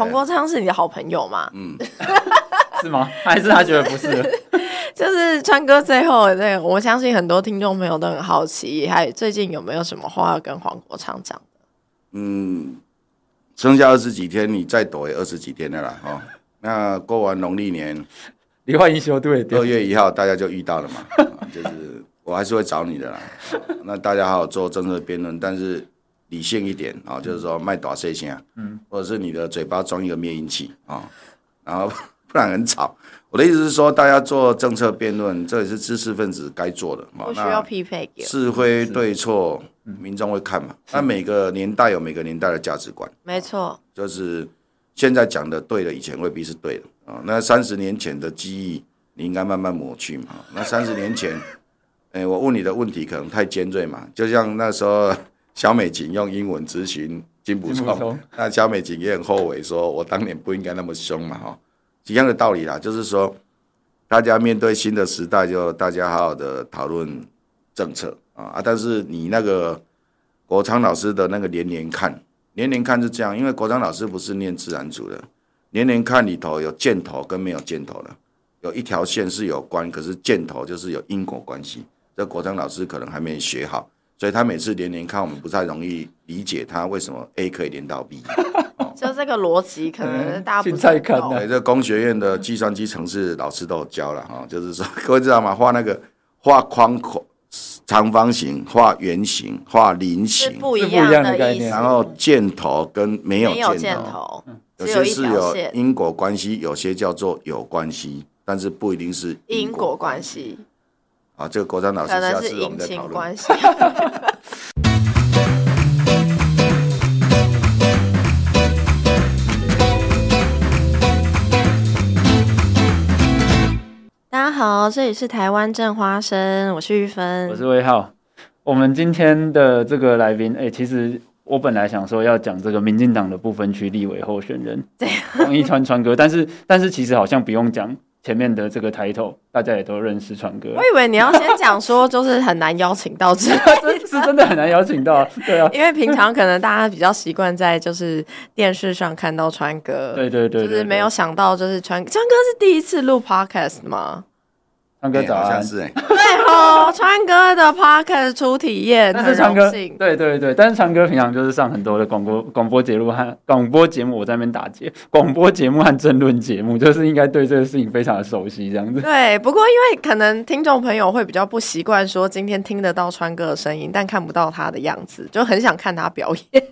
黄国昌是你的好朋友吗？嗯，是吗？还是他觉得不是？就是川哥最后的那个，我相信很多听众朋友都很好奇，还最近有没有什么话要跟黄国昌讲？嗯，剩下二十几天，你再躲也二十几天的啦，哦。那过完农历年，离婚一休对，二月一号大家就遇到了嘛，就是我还是会找你的啦。那大家好好做政策辩论，但是理性一点啊，就是说卖大声些，嗯，或者是你的嘴巴装一个灭音器啊，然后 不然很吵。我的意思是说，大家做政策辩论，这也是知识分子该做的，不需要匹配。是非对错，民众会看嘛？那每个年代有每个年代的价值观，没错，就是。现在讲的对的，以前未必是对的啊。那三十年前的记忆，你应该慢慢抹去嘛。那三十年前，哎，我问你的问题可能太尖锐嘛。就像那时候，萧美琴用英文咨询金普聪，那小美琴也很后悔，说我当年不应该那么凶嘛。哈，一样的道理啦，就是说，大家面对新的时代，就大家好好的讨论政策啊。但是你那个国昌老师的那个连连看。连连看是这样，因为国昌老师不是念自然组的，连连看里头有箭头跟没有箭头的，有一条线是有关，可是箭头就是有因果关系。这国昌老师可能还没学好，所以他每次连连看，我们不太容易理解他为什么 A 可以连到 B。就这个逻辑，可能大家不太懂。对，这工学院的计算机程式老师都有教了哈，就是说各位知道吗？画那个画框框。长方形、画圆形、画菱形，不一样的概念。然后箭头跟没有箭头，箭头有些是有因果关系，有些叫做有关系，但是不一定是因果关系。啊，这个国章老师下次我们再讨论。好，这里是台湾正花生，我是玉芬，我是魏浩。我们今天的这个来宾，哎、欸，其实我本来想说要讲这个民进党的不分区立委候选人，对，王一川川哥，但是但是其实好像不用讲前面的这个 title，大家也都认识川哥。我以为你要先讲说，就是很难邀请到这，是真的很难邀请到，对啊，因为平常可能大家比较习惯在就是电视上看到川哥，对对对，就是没有想到就是川川哥是第一次录 podcast 吗？川哥早安，好像是哎，对哦，川哥的 podcast 初体验，但是川哥，对对对，但是川哥平常就是上很多的广播广播节目和广播节目，我在那边打结，广播节目和争论节目，就是应该对这个事情非常的熟悉，这样子。对，不过因为可能听众朋友会比较不习惯说今天听得到川哥的声音，但看不到他的样子，就很想看他表演。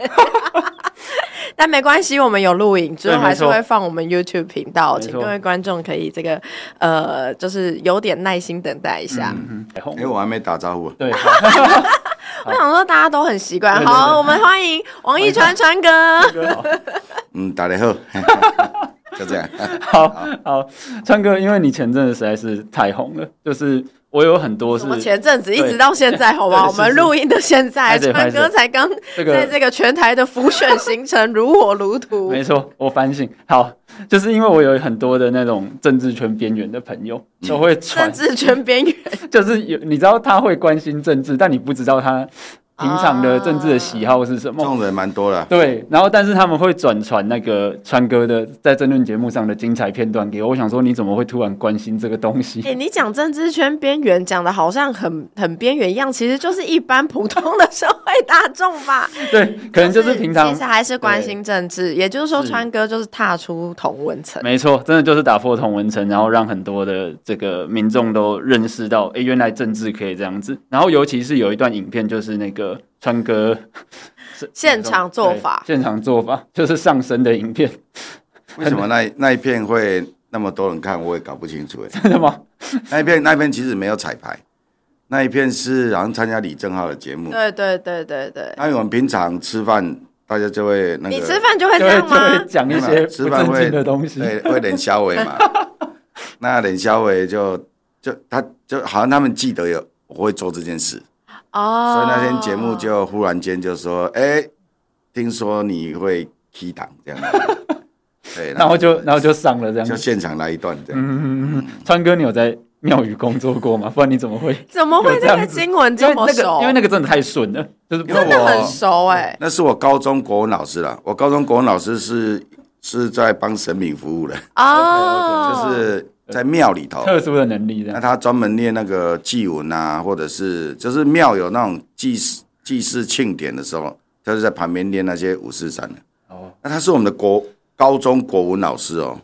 但没关系，我们有录影，之后还是会放我们 YouTube 频道，请各位观众可以这个呃，就是有点耐心等待一下。嗯哎、欸，我还没打招呼。对，我想说大家都很习惯。好，我们欢迎王一川川哥。嗯，大家好，就这样。好好，川哥，因为你前阵子实在是太红了，就是。我有很多是，我前阵子一直到现在，好吧？我们录音的现在，川哥才刚在这个全台的浮选行程 如火如荼。没错，我反省好，就是因为我有很多的那种政治圈边缘的朋友，都会传政治圈边缘，就是有你知道他会关心政治，但你不知道他。平常的政治的喜好是什么？这种人蛮多的。对，然后但是他们会转传那个川哥的在争论节目上的精彩片段给我。我想说，你怎么会突然关心这个东西？哎、欸，你讲政治圈边缘，讲的好像很很边缘一样，其实就是一般普通的社会大众吧。对，可能就是平常其实还是关心政治。也就是说，川哥就是踏出同文层。没错，真的就是打破同文层，然后让很多的这个民众都认识到，哎、欸，原来政治可以这样子。然后尤其是有一段影片，就是那个。川哥现场做法，现场做法就是上身的影片。为什么那那一片会那么多人看？我也搞不清楚。哎，真的吗？那一片那一片其实没有彩排，那一片是好像参加李正浩的节目。对对对对对。那我们平常吃饭，大家就会那个，你吃饭就会这样吗？讲一些吃饭会的东西，对，会脸消委嘛。那脸消委就就他就好像他们记得有我会做这件事。哦，所以那天节目就忽然间就说，哎、欸，听说你会 key 档这样子，对，然后就然后就上了这样，就现场来一段这样。嗯嗯嗯，川哥，你有在庙宇工作过吗？不然你怎么会 怎么会这个经文这么熟？因为那个，因为那个真的太顺了，就是真的很熟哎、欸。那是我高中国文老师啦，我高中国文老师是是在帮神明服务的哦，就是在庙里头特殊的能力。那他专门念那个祭文啊，或者是就是庙有那种祭祀祭祀庆典的时候，他就在旁边念那些五四三的。哦，那他是我们的国高中国文老师哦。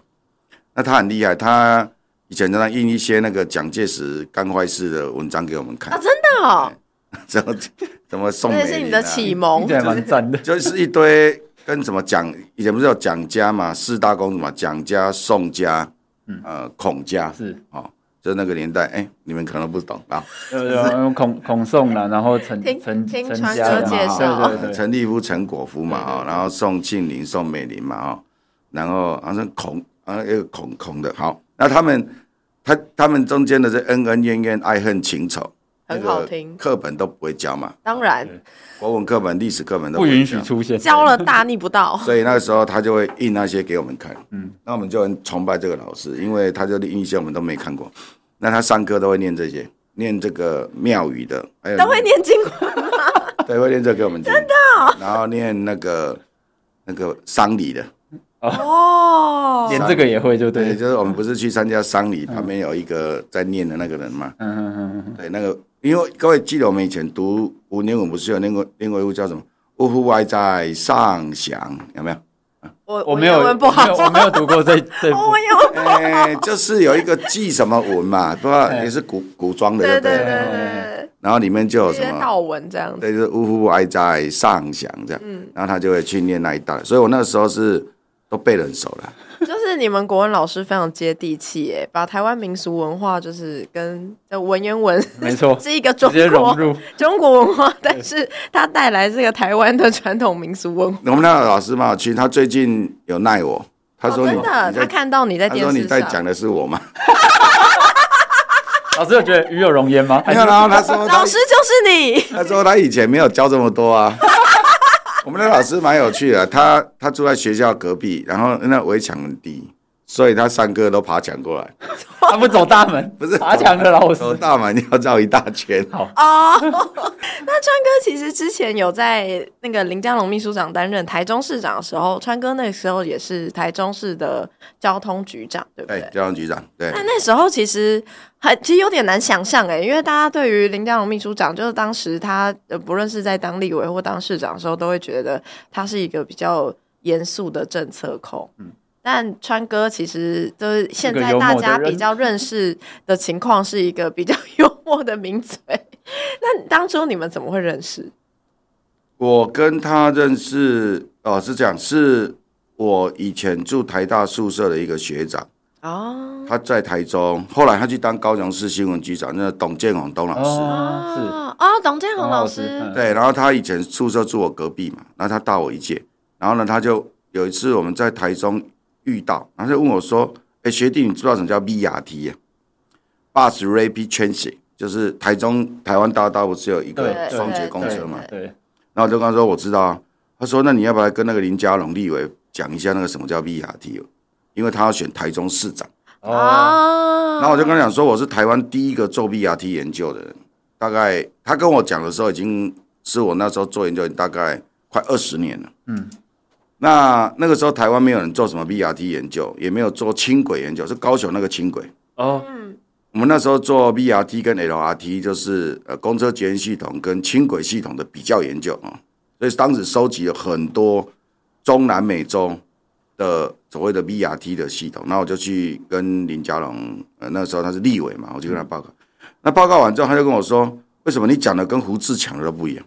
那他很厉害，他以前常常印一些那个蒋介石干坏事的文章给我们看啊，真的哦。怎么怎么宋美龄、啊？这是你的启蒙，对，蛮赞的。就是一堆跟什么蒋，以前不是有蒋家嘛，四大公主嘛，蒋家、宋家，呃，孔家是哦，就那个年代，哎，你们可能不懂啊。有，孔孔宋了，然后陈陈陈家介绍，对对对，陈立夫、陈果夫嘛，哦，然后宋庆龄、宋美龄嘛，哦，然后好像孔啊，一个孔孔的，好，那他们他他们中间的这恩恩怨怨、爱恨情仇。很好听，课本都不会教嘛？当然，国文课本、历史课本都不允许出现，教了大逆不道。所以那个时候他就会印那些给我们看，嗯，那我们就很崇拜这个老师，因为他就印一些我们都没看过。那他上课都会念这些，念这个庙宇的，还有都会念经文吗？对，会念这个给我们听，真的。然后念那个那个丧礼的，哦，连这个也会就对，就是我们不是去参加丧礼，旁边有一个在念的那个人嘛，嗯嗯嗯，对，那个。因为各位记得我们以前读文言文，不是有那个另外一部叫什么“呜呼哀哉上祥”，有没有？我我没有，我不好，我没有读过这这部。哎，就是有一个记什么文嘛，不知道也是古古装的，对对对。然后里面就有什么道文这样子，对，就是“呜呼哀哉上祥”这样。嗯。然后他就会去念那一段，所以我那时候是都背得很熟了。就是你们国文老师非常接地气耶，把台湾民俗文化就是跟文言文没错 是一个中国 中国文化，但是他带来这个台湾的传统民俗文化。我们那个老师嘛，其实他最近有赖我，他说真的，他看到你在电视上，他说你在讲的是我吗？老师有觉得与有容焉吗？没有，然后他说老师就是你，他说他以前没有教这么多啊。我们的老师蛮有趣的，他他住在学校隔壁，然后那围墙很低，所以他三哥都爬墙过来。他不走大门，不是爬墙的老师，走大门要绕一大圈。好哦，那川哥其实之前有在那个林佳龙秘书长担任台中市长的时候，川哥那个时候也是台中市的交通局长，对不对？对，交通局长。对。那那时候其实很其实有点难想象哎，因为大家对于林佳龙秘书长，就是当时他呃不论是在当立委或当市长的时候，都会觉得他是一个比较严肃的政策控。嗯。但川哥其实就是现在大家比较认识的情况，是一个比较幽默的名嘴。那当初你们怎么会认识？我跟他认识哦，是这样，是我以前住台大宿舍的一个学长。哦，他在台中，后来他去当高雄市新闻局长，那董建宏董老师。哦，是。哦，董建宏老师。对，然后他以前宿舍住我隔壁嘛，然后他大我一届，然后呢，他就有一次我们在台中。遇到，然后就问我说：“哎，学弟，你知道什么叫 BRT 啊？Bus Rapid Transit，就是台中台湾大道不是有一个双捷公车嘛？对。然后我就跟他说：我知道啊。他说：那你要不要跟那个林佳龙立委讲一下那个什么叫 BRT？因为他要选台中市长。哦。然后我就跟他讲说：我是台湾第一个做 BRT 研究的人。大概他跟我讲的时候，已经是我那时候做研究大概快二十年了。嗯。那那个时候台湾没有人做什么 BRT 研究，也没有做轻轨研究，是高雄那个轻轨哦。我们那时候做 BRT 跟 LRT，就是呃公车捷运系统跟轻轨系统的比较研究啊。所以当时收集了很多中南美洲的所谓的 BRT 的系统，那我就去跟林佳龙，呃那时候他是立委嘛，我就跟他报告。那报告完之后，他就跟我说：“为什么你讲的跟胡志强的都不一样？”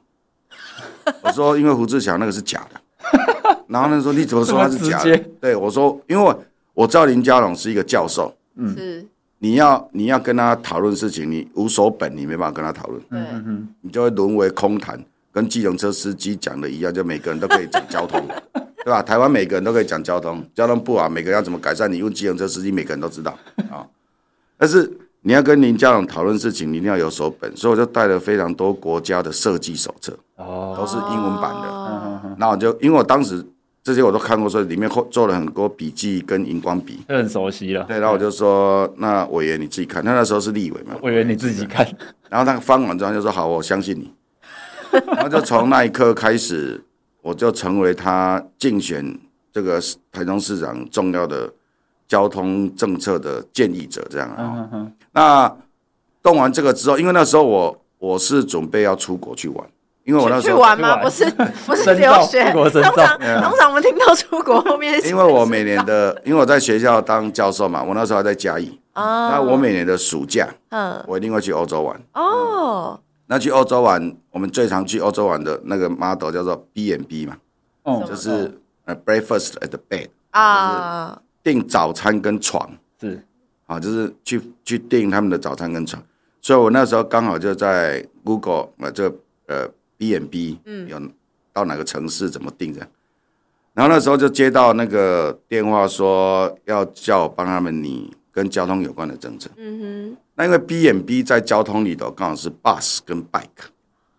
我说：“因为胡志强那个是假的。” 然后他说：“你怎么说他是假的？”对我说：“因为我，我知道林家龙是一个教授，嗯，是。你要你要跟他讨论事情，你无所本，你没办法跟他讨论，嗯嗯，你就会沦为空谈，跟计程车司机讲的一样，就每个人都可以讲交通，对吧？台湾每个人都可以讲交通，交通不好，每个人要怎么改善，你用计程车司机，每个人都知道。啊。但是你要跟林家龙讨论事情，你一定要有手本，所以我就带了非常多国家的设计手册，哦，都是英文版的，那我就因为我当时。”这些我都看过，所以里面做了很多笔记跟荧光笔，很熟悉了。对，然后我就说：“那委员你自己看。”他那时候是立委嘛，委员你自己看。然后他翻完之后就说：“好，我相信你。”然后就从那一刻开始，我就成为他竞选，这个台中市长重要的交通政策的建议者，这样啊。那动完这个之后，因为那时候我我是准备要出国去玩。因为我那时候去玩吗？不是，不是留学。通常通常我们听到出国后面，因为我每年的，因为我在学校当教授嘛，我那时候还在嘉义。哦。那我每年的暑假，嗯，我一定会去欧洲玩。哦。那去欧洲玩，我们最常去欧洲玩的那个 model 叫做 B and B 嘛。哦。就是呃，breakfast at the bed 啊，订早餐跟床是啊，就是去去订他们的早餐跟床。所以我那时候刚好就在 Google 呃，这呃。B and B，嗯，有到哪个城市怎么定的？然后那时候就接到那个电话，说要叫我帮他们拟跟交通有关的政策。嗯哼。那因为 B and B 在交通里头刚好是 bus 跟 bike。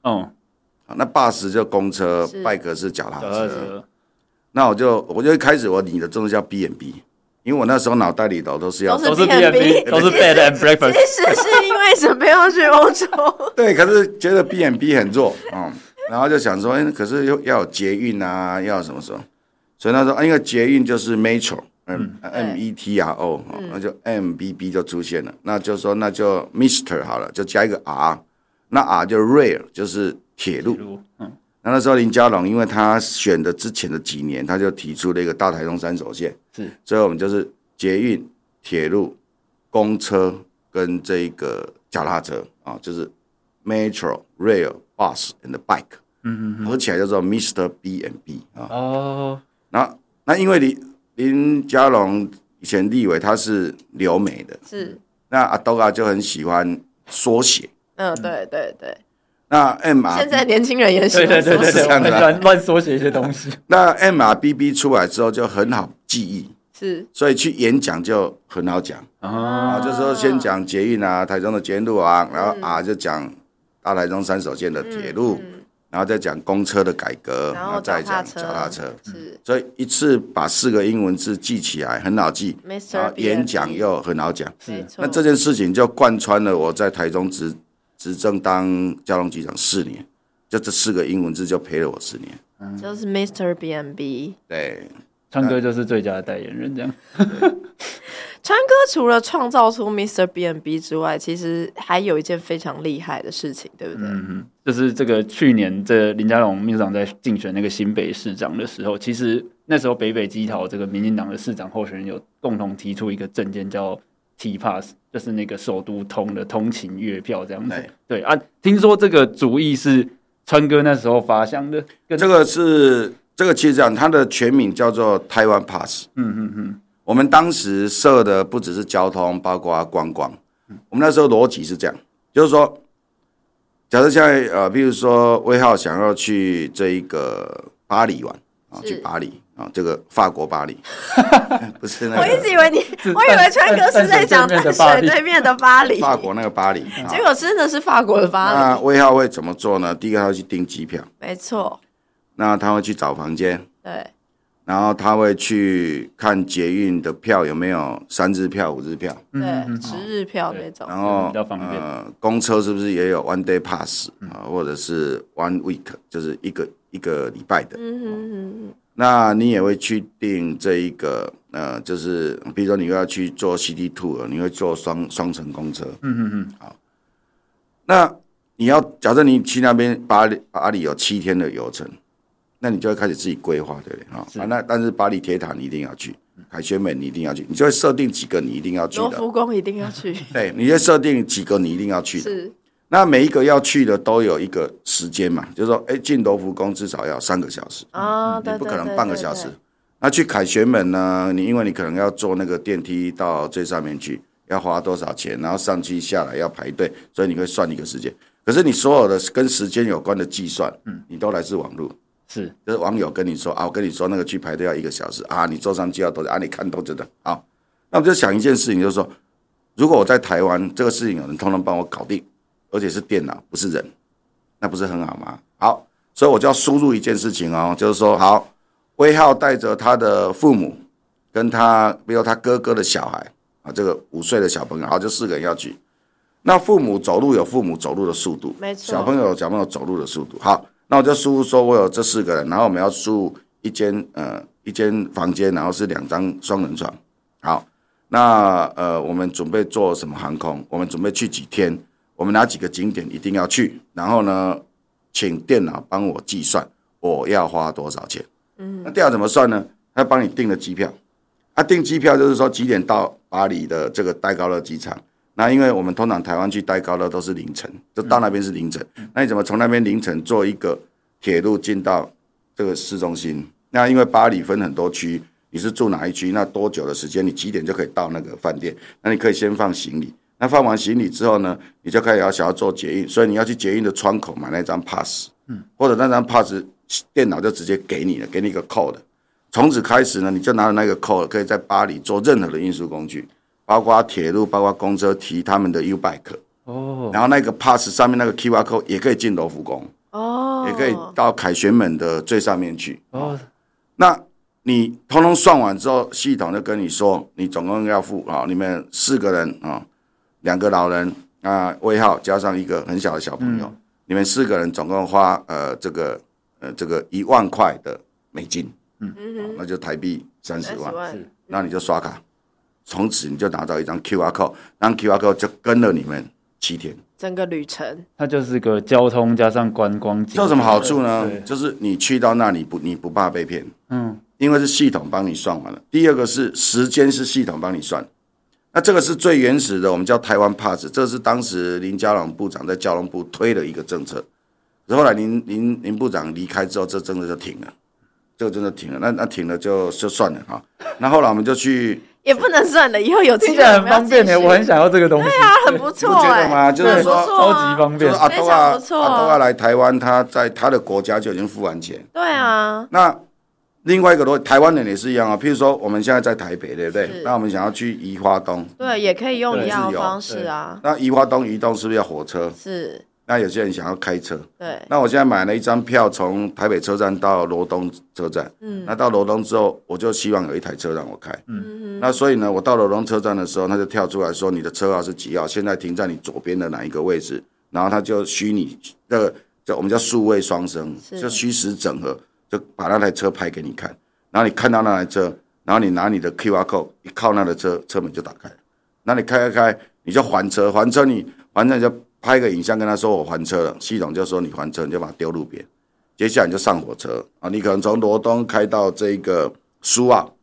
哦。那 bus 就公车，bike 是脚踏车。那我就我就一开始我拟的政策叫 B and B，因为我那时候脑袋里头都是要都是 B and B，都是 bed and breakfast。其实是因为准备要去欧洲。对，可是觉得 B and B 很弱，嗯。然后就想说，哎，可是又要有捷运啊，要什么时候？所以他说，啊，因为捷运就是 metro，嗯，M E T R O，那就 M B B 就出现了。那就说，那就 Mister 好了，就加一个 R，那 R 就 Rail，就是铁路。嗯，那那时候林佳龙，因为他选的之前的几年，他就提出了一个大台中三手线，是，所以我们就是捷运、铁路、公车跟这个脚踏车啊，就是 metro、rail。Bus and bike，嗯嗯，合起来叫做 Mr. B and B 啊。哦，那那因为林林佳龙以前立委他是留美的，是。那阿多嘎就很喜欢缩写。嗯，对对对。那 M R 现在年轻人也喜欢缩写，很喜欢乱乱缩写一些东西。那 M R B B 出来之后就很好记忆，是。所以去演讲就很好讲。啊，就是说先讲捷运啊，台中的捷运路啊，然后啊就讲。大台中三手线的铁路，然后再讲公车的改革，然后再讲脚踏车，是，所以一次把四个英文字记起来很好记，然后演讲又很好讲，是。那这件事情就贯穿了我在台中执执政当交通局长四年，就这四个英文字就陪了我四年，嗯、就是 Mr. B&B，对，川哥就是最佳的代言人，这样。川哥除了创造出 Mr. B&B 之外，其实还有一件非常厉害的事情，对不对？嗯，就是这个去年这林佳龙秘书长在竞选那个新北市长的时候，其实那时候北北基桃这个民进党的市长候选人有共同提出一个政见叫 T Pass，就是那个首都通的通勤月票这样子。对，对啊，听说这个主意是川哥那时候发想的，这个是这个其实讲它的全名叫做台湾 Pass。嗯嗯嗯。我们当时设的不只是交通，包括观光。我们那时候逻辑是这样，就是说，假设现在呃，比如说威浩想要去这一个巴黎玩啊，去巴黎啊，这个法国巴黎，不是那个。我一直以为你，我以为川哥是在讲淡水对面的巴黎，法国那个巴黎。结果真的是法国的巴黎。那魏浩会怎么做呢？第一个他会去订机票，没错。那他会去找房间，对。然后他会去看捷运的票有没有三日票、五日票，对，十日票那种。然后呃，公车是不是也有 one day pass 啊，或者是 one week，就是一个一个礼拜的。嗯哼哼。那你也会去订这一个呃，就是比如说你又要去做 city tour，你会坐双双层公车。嗯嗯嗯。好，那你要假设你去那边巴黎，巴黎有七天的游程。那你就会开始自己规划，对不对？啊，那但是巴黎铁塔你一定要去，凯旋门你一定要去，你就会设定几个你一定要去的。罗浮宫一定要去。对，你就设定几个你一定要去的。是。那每一个要去的都有一个时间嘛，就是说，哎，进罗浮宫至少要三个小时啊，你不可能半个小时。那去凯旋门呢？你因为你可能要坐那个电梯到最上面去，要花多少钱？然后上去下来要排队，所以你会算一个时间。可是你所有的跟时间有关的计算，嗯，你都来自网络。是，就是网友跟你说啊，我跟你说那个去排队要一个小时啊，你坐上去要多久啊？你看都知道。啊，那我就想一件事情，就是说，如果我在台湾，这个事情有人通通帮我搞定，而且是电脑不是人，那不是很好吗？好，所以我就要输入一件事情哦，就是说，好，威浩带着他的父母，跟他，比如他哥哥的小孩啊，这个五岁的小朋友，好，就四个人要去。那父母走路有父母走路的速度，没错，小朋友有小朋友走路的速度，好。那我就输入说，我有这四个人，然后我们要输入一间呃一间房间，然后是两张双人床。好，那呃，我们准备坐什么航空？我们准备去几天？我们哪几个景点一定要去？然后呢，请电脑帮我计算我要花多少钱。嗯，那电脑怎么算呢？他帮你订了机票。他、啊、订机票就是说几点到巴黎的这个戴高乐机场。那因为我们通常台湾去戴高乐都是凌晨，就到那边是凌晨。那你怎么从那边凌晨坐一个铁路进到这个市中心？那因为巴黎分很多区，你是住哪一区？那多久的时间？你几点就可以到那个饭店？那你可以先放行李。那放完行李之后呢，你就开始要想要做捷运，所以你要去捷运的窗口买那张 pass，嗯，或者那张 pass 电脑就直接给你了，给你一个 code。从此开始呢，你就拿着那个 code，可以在巴黎坐任何的运输工具，包括铁路，包括公车，提他们的 U bike。哦，然后那个 pass 上面那个 QR code 也可以进罗浮宫。哦，也可以到凯旋门的最上面去。哦，那你通通算完之后，系统就跟你说，你总共要付啊，你们四个人啊。两个老人啊，魏浩加上一个很小的小朋友，嗯、你们四个人总共花呃这个呃这个一万块的美金，嗯、哦，那就台币三十万，万。那你就刷卡，从此你就拿到一张 QR code，那 QR code 就跟了你们七天，整个旅程，它就是个交通加上观光，这有什么好处呢？就是你去到那里不你不怕被骗，嗯，因为是系统帮你算完了。第二个是时间是系统帮你算。那这个是最原始的，我们叫台湾 Pass，这是当时林佳龙部长在交通部推的一个政策。后来林林林部长离开之后，这政策就停了，这个真的停了。那那停了就就算了哈。那后来我们就去，也不能算了，以后有这个很方便的，我很想要这个东西。对啊，很不错，你不觉得吗？就是说超级方便。阿多啊，阿多啊来台湾，他在他的国家就已经付完钱。对啊。那。另外一个逻辑，台湾人也是一样啊。譬如说，我们现在在台北，对不对？那我们想要去宜花东，对，也可以用一样的方式啊。那宜花东移动是不是要火车？是。那有些人想要开车，对。那我现在买了一张票，从台北车站到罗东车站。嗯。那到罗东之后，我就希望有一台车让我开。嗯嗯。那所以呢，我到罗东车站的时候，他就跳出来说：“你的车号是几号？现在停在你左边的哪一个位置？”然后他就虚拟，这个叫我们叫数位双生，就虚实整合，就把那台车拍给你看。然后你看到那台车，然后你拿你的 QR code 一靠那台车，车门就打开。那你开开开，你就还车，还车你还车你就拍个影像跟他说我还车了，系统就说你还车，你就把它丢路边。接下来你就上火车啊，你可能从罗东开到这个苏澳，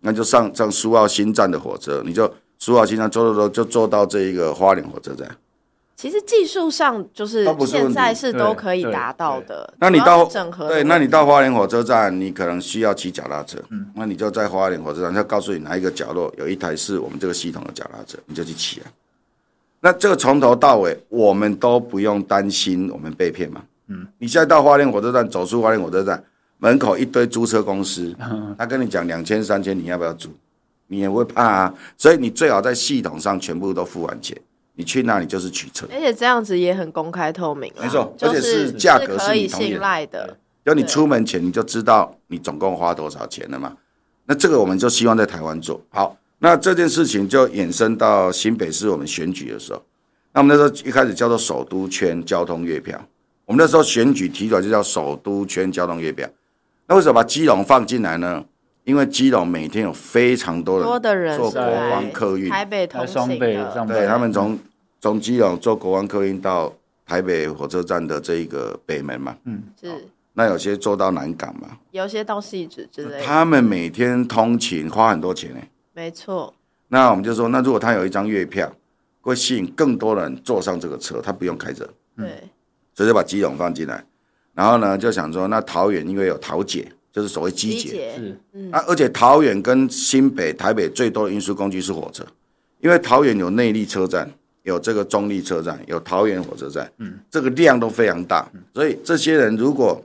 那就上上苏澳新站的火车，你就苏澳新站坐坐坐就坐到这一个花莲火车站。其实技术上就是现在是都可以达到的。那你到对，那你到花莲火车站，你可能需要骑脚踏车。嗯，那你就在花莲火车站，他告诉你哪一个角落有一台是我们这个系统的脚踏车，你就去骑啊。那这个从头到尾，我们都不用担心我们被骗嘛。嗯，你现在到花莲火车站，走出花莲火车站门口一堆租车公司，他跟你讲两千三千，你要不要租？你也会怕啊。所以你最好在系统上全部都付完钱。你去那里就是取车，而且这样子也很公开透明啊。没错，而且是价格是可以信赖的。就你出门前你就知道你总共花多少钱了嘛？那这个我们就希望在台湾做好。那这件事情就衍生到新北市我们选举的时候，那我们那时候一开始叫做首都圈交通月票。我们那时候选举提出来就叫首都圈交通月票。那为什么把基隆放进来呢？因为基隆每天有非常多的人坐国光客运，台北同双北对，他们从从基隆坐国光客运到台北火车站的这一个北门嘛，嗯，是。那有些坐到南港嘛，有些到汐止之类的。他们每天通勤花很多钱呢。没错。那我们就说，那如果他有一张月票，会吸引更多人坐上这个车，他不用开车。对。所以就把基隆放进来，然后呢，就想说，那桃园因为有桃捷。就是所谓机捷，是，嗯，啊，而且桃园跟新北、台北最多的运输工具是火车，因为桃园有内坜车站，有这个中立车站，有桃园火车站，嗯，这个量都非常大，所以这些人如果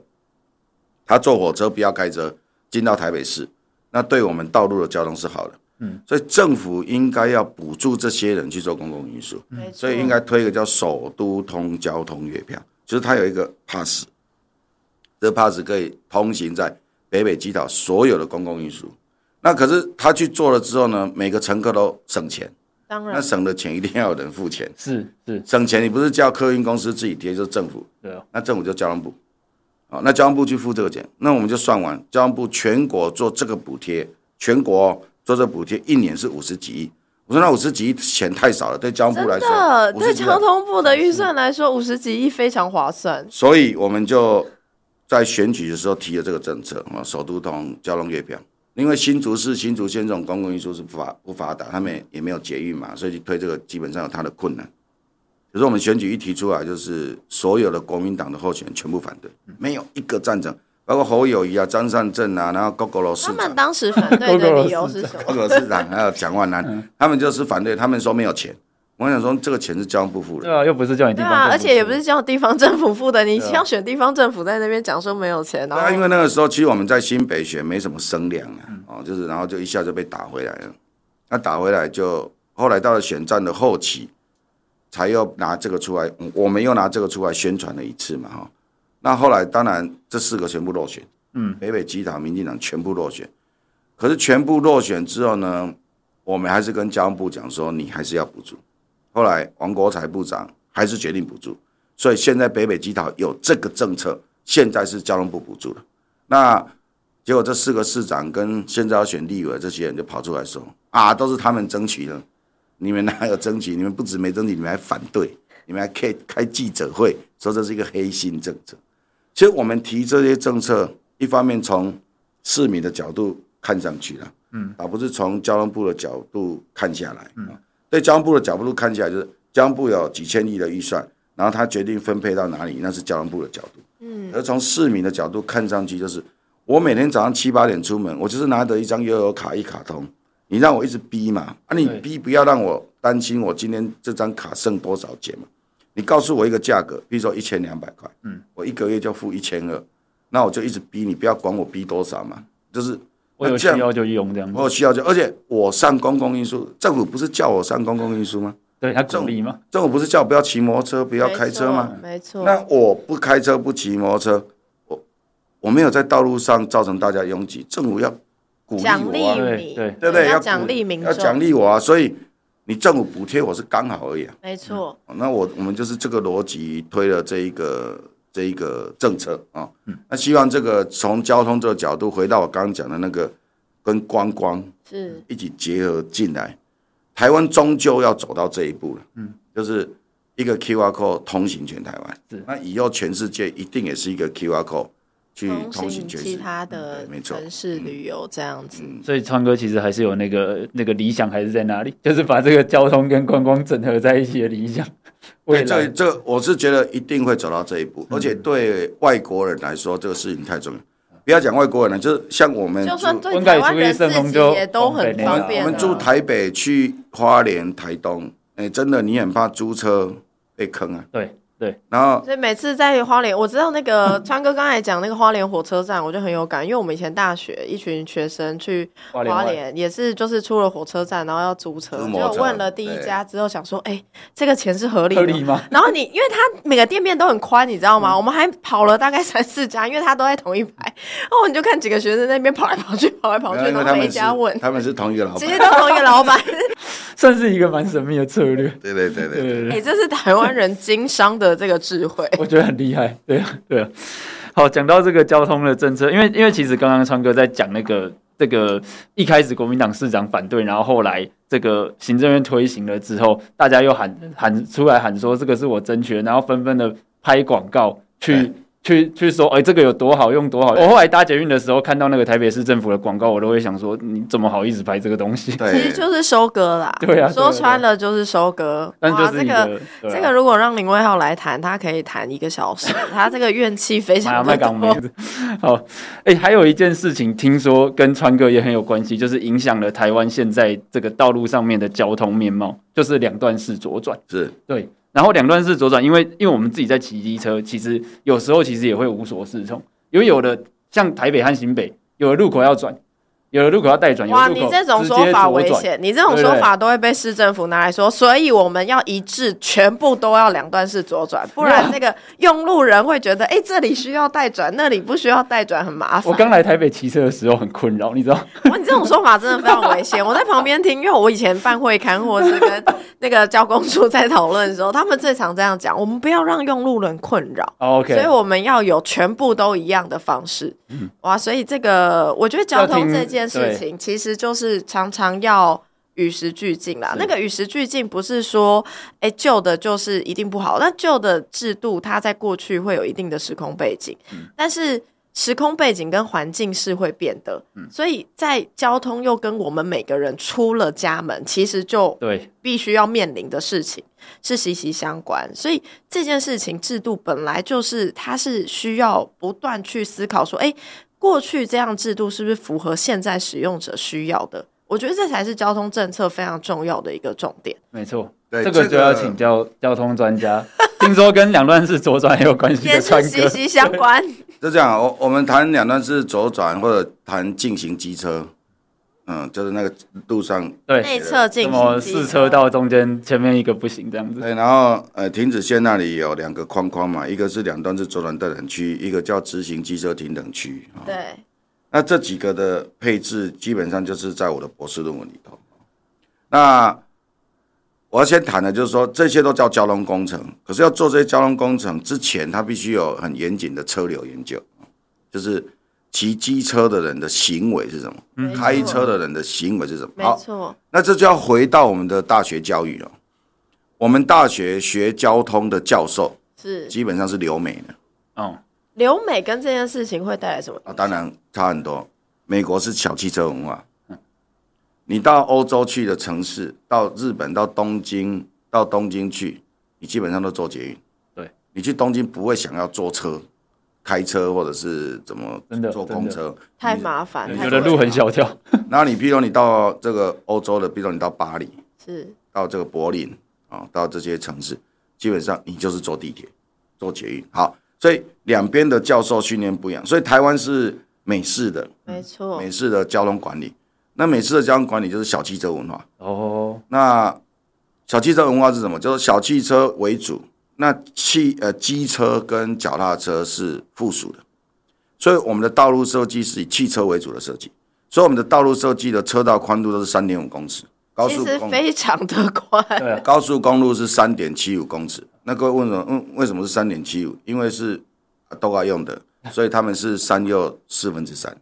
他坐火车不要开车进到台北市，那对我们道路的交通是好的，嗯，所以政府应该要补助这些人去做公共运输，所以应该推一个叫首都通交通月票，就是它有一个 pass，这 pass 可以通行在。北北基岛所有的公共运输，那可是他去做了之后呢，每个乘客都省钱。当然，那省的钱一定要有人付钱。是是，省钱你不是叫客运公司自己贴，就是政府。对啊，那政府就交通部。哦，那交通部去付这个钱，那我们就算完，交通部全国做这个补贴，全国做这个补贴，一年是五十几亿。我说那五十几亿钱太少了，对交通部来说，对交通部的预算来说，五十几亿非常划算。所以我们就在选举的时候提了这个政策啊，首都通交通月票。因为新竹市、新竹县这种公共运输是不发不发达，他们也没有捷运嘛，所以推这个基本上有它的困难。可是我们选举一提出来，就是所有的国民党的候选人全部反对，没有一个赞成。包括侯友谊啊、张善政啊，然后高国楼市长，他们当时反对的理由是什么？高国楼市长还有蒋万安，他们就是反对，他们说没有钱。我想说，这个钱是交通部付的，对啊，又不是叫你地方，对啊，而且也不是叫地方政府付的。你要选地方政府在那边讲说没有钱，对啊，因为那个时候其实我们在新北选没什么声量啊，哦，就是然后就一下就被打回来了。那打回来就后来到了选战的后期，才又拿这个出来，我们又拿这个出来宣传了一次嘛，哈。那后来当然这四个全部落选，嗯，北北基党、民进党全部落选。可是全部落选之后呢，我们还是跟交通部讲说，你还是要补助。后来王国才部长还是决定补助，所以现在北北基桃有这个政策，现在是交通部补助的。那结果这四个市长跟现在要选立委这些人就跑出来说啊，都是他们争取的，你们哪有争取？你们不止没争取，你们还反对，你们还开开记者会说这是一个黑心政策。其实我们提这些政策，一方面从市民的角度看上去了，嗯，而不是从交通部的角度看下来。嗯，对交通部的角度看起来，就是交通部有几千亿的预算，然后他决定分配到哪里，那是交通部的角度。嗯，而从市民的角度看上去，就是我每天早上七八点出门，我就是拿着一张悠游卡一卡通，你让我一直逼嘛，啊，你逼不要让我担心我今天这张卡剩多少钱嘛。你告诉我一个价格，比如说一千两百块，嗯，我一个月就付一千二，那我就一直逼你，不要管我逼多少嘛，就是我有需要就用这样，我有需要就，而且我上公共运输，政府不是叫我上公共运输吗？对，他鼓励吗？政府不是叫我不要骑摩托车，不要开车吗？没错。那我不开车不骑摩托车，我我没有在道路上造成大家拥挤，政府要鼓励我啊，对对对对，要奖励民众，要奖励我啊，所以。你政府补贴我是刚好而已啊，没错。那我我们就是这个逻辑推了这一个这一个政策啊，那希望这个从交通这个角度回到我刚刚讲的那个跟观光是。一起结合进来，台湾终究要走到这一步了，嗯，就是一个 QR code 通行全台湾，是。那以后全世界一定也是一个 QR code。去通行其他的城市旅游这样子，所以川哥其实还是有那个那个理想，还是在哪里？就是把这个交通跟观光整合在一起的理想。对，这这我是觉得一定会走到这一步，而且对外国人来说，这个事情太重要。不要讲外国人了，就是像我们，就算对台湾人自己也都很方便。我们住台北去花莲、台东，哎，真的你很怕租车被坑啊？对。对，然后所以每次在花莲，我知道那个 川哥刚才讲那个花莲火车站，我就很有感，因为我们以前大学一群学生去花莲，也是就是出了火车站，然后要租车，就问了第一家之后，想说，哎，这个钱是合理的吗？然后你因为他每个店面都很宽，你知道吗？我们还跑了大概三四家，因为他都在同一排，然后你就看几个学生在那边跑来跑去，跑来跑去，然后每一家问，他们是同一个老板，其实都同一个老板，算是一个蛮神秘的策略。对 对。对对对，哎，这是台湾人经商的。的这个智慧，我觉得很厉害。对啊，对啊。好，讲到这个交通的政策，因为因为其实刚刚川哥在讲那个这个一开始国民党市长反对，然后后来这个行政院推行了之后，大家又喊喊出来喊说这个是我争取的，然后纷纷的拍广告去。去去说，哎、欸，这个有多好用，多好用！我后来搭捷运的时候，看到那个台北市政府的广告，我都会想说，你怎么好意思拍这个东西？对，其实就是收割啦。对啊，说穿了就是收割。但就是这个、啊、这个，如果让林威浩来谈，他可以谈一个小时。他这个怨气非常的多。好，哎、欸，还有一件事情，听说跟川哥也很有关系，就是影响了台湾现在这个道路上面的交通面貌，就是两段式左转。是，对。然后两段式左转，因为因为我们自己在骑机车，其实有时候其实也会无所适从，因为有的像台北和新北，有的路口要转，有的路口要带转。哇，你这种说法危险，你这种说法都会被市政府拿来说，所以我们要一致，全部都要两段式左转，不然那个用路人会觉得，哎、欸，这里需要带转，那里不需要带转，很麻烦。我刚来台北骑车的时候很困扰，你知道？哇，你这种说法真的非常危险。我在旁边听，因为我以前办会刊或是跟那个交工处在讨论的时候，他们最常这样讲，我们不要让用路人困扰。Oh, OK，所以我们要有全部都一样的方式。嗯、哇，所以这个我觉得交通这件事情其实。就是常常要与时俱进啦。那个与时俱进不是说，哎，旧的就是一定不好。那旧的制度，它在过去会有一定的时空背景，嗯、但是时空背景跟环境是会变的。嗯、所以在交通又跟我们每个人出了家门，其实就对必须要面临的事情是息息相关。所以这件事情制度本来就是，它是需要不断去思考说，哎。过去这样制度是不是符合现在使用者需要的？我觉得这才是交通政策非常重要的一个重点。没错，对，这个就要请教交通专家。听说跟两段式左转也有关系的，也 是息息相关。就这样，我我们谈两段式左转或者谈进行机车。嗯，就是那个路上对内侧进什么四车道中间前面一个不行这样子。对，然后呃停止线那里有两个框框嘛，一个是两段是左转待等区，一个叫直行机车停等区。对，那这几个的配置基本上就是在我的博士论文里头。那我要先谈的就是说，这些都叫交通工程，可是要做这些交通工程之前，它必须有很严谨的车流研究，就是。骑机车的人的行为是什么？嗯、开车的人的行为是什么？没错，那这就要回到我们的大学教育了。我们大学学交通的教授是基本上是留美的。哦，留美跟这件事情会带来什么？啊，当然差很多。美国是小汽车文化。嗯、你到欧洲去的城市，到日本，到东京，到东京去，你基本上都坐捷运。对，你去东京不会想要坐车。开车或者是怎么坐公车太麻烦，有的路很小条。然后 你，比如你到这个欧洲的，比如你到巴黎，是到这个柏林啊，到这些城市，基本上你就是坐地铁、坐捷运。好，所以两边的教授训练不一样。所以台湾是美式的，没错，美式的交通管理。那美式的交通管理就是小汽车文化。哦，那小汽车文化是什么？就是小汽车为主。那汽呃机车跟脚踏车是附属的，所以我们的道路设计是以汽车为主的设计，所以我们的道路设计的车道宽度都是三点五公尺，高速公路非常的宽，对，高速公路是三点七五公尺。那各位问什么？嗯，为什么是三点七五？因为是都要用的，所以他们是三又四分之三。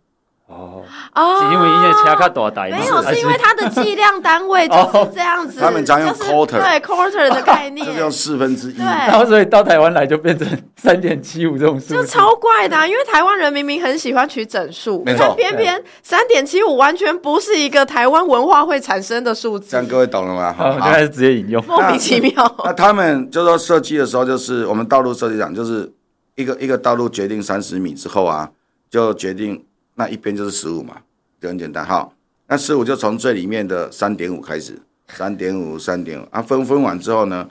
哦哦，是因为因为车较大台，没有，是因为它的计量单位 就是这样子。他们常用 quarter，对 quarter 的概念，就是用四分之一。然后所以到台湾来就变成三点七五这种数，就超怪的。因为台湾人明明很喜欢取整数，没错，偏偏三点七五完全不是一个台湾文化会产生的数字。这样各位懂了吗？好，就开始直接引用，莫名其妙。那他们就说设计的时候，就是我们道路设计讲，就是一个一个道路决定三十米之后啊，就决定那一边就是十五嘛。就很简单，好，那十五就从最里面的三点五开始，三点五，三点五。啊，分分完之后呢，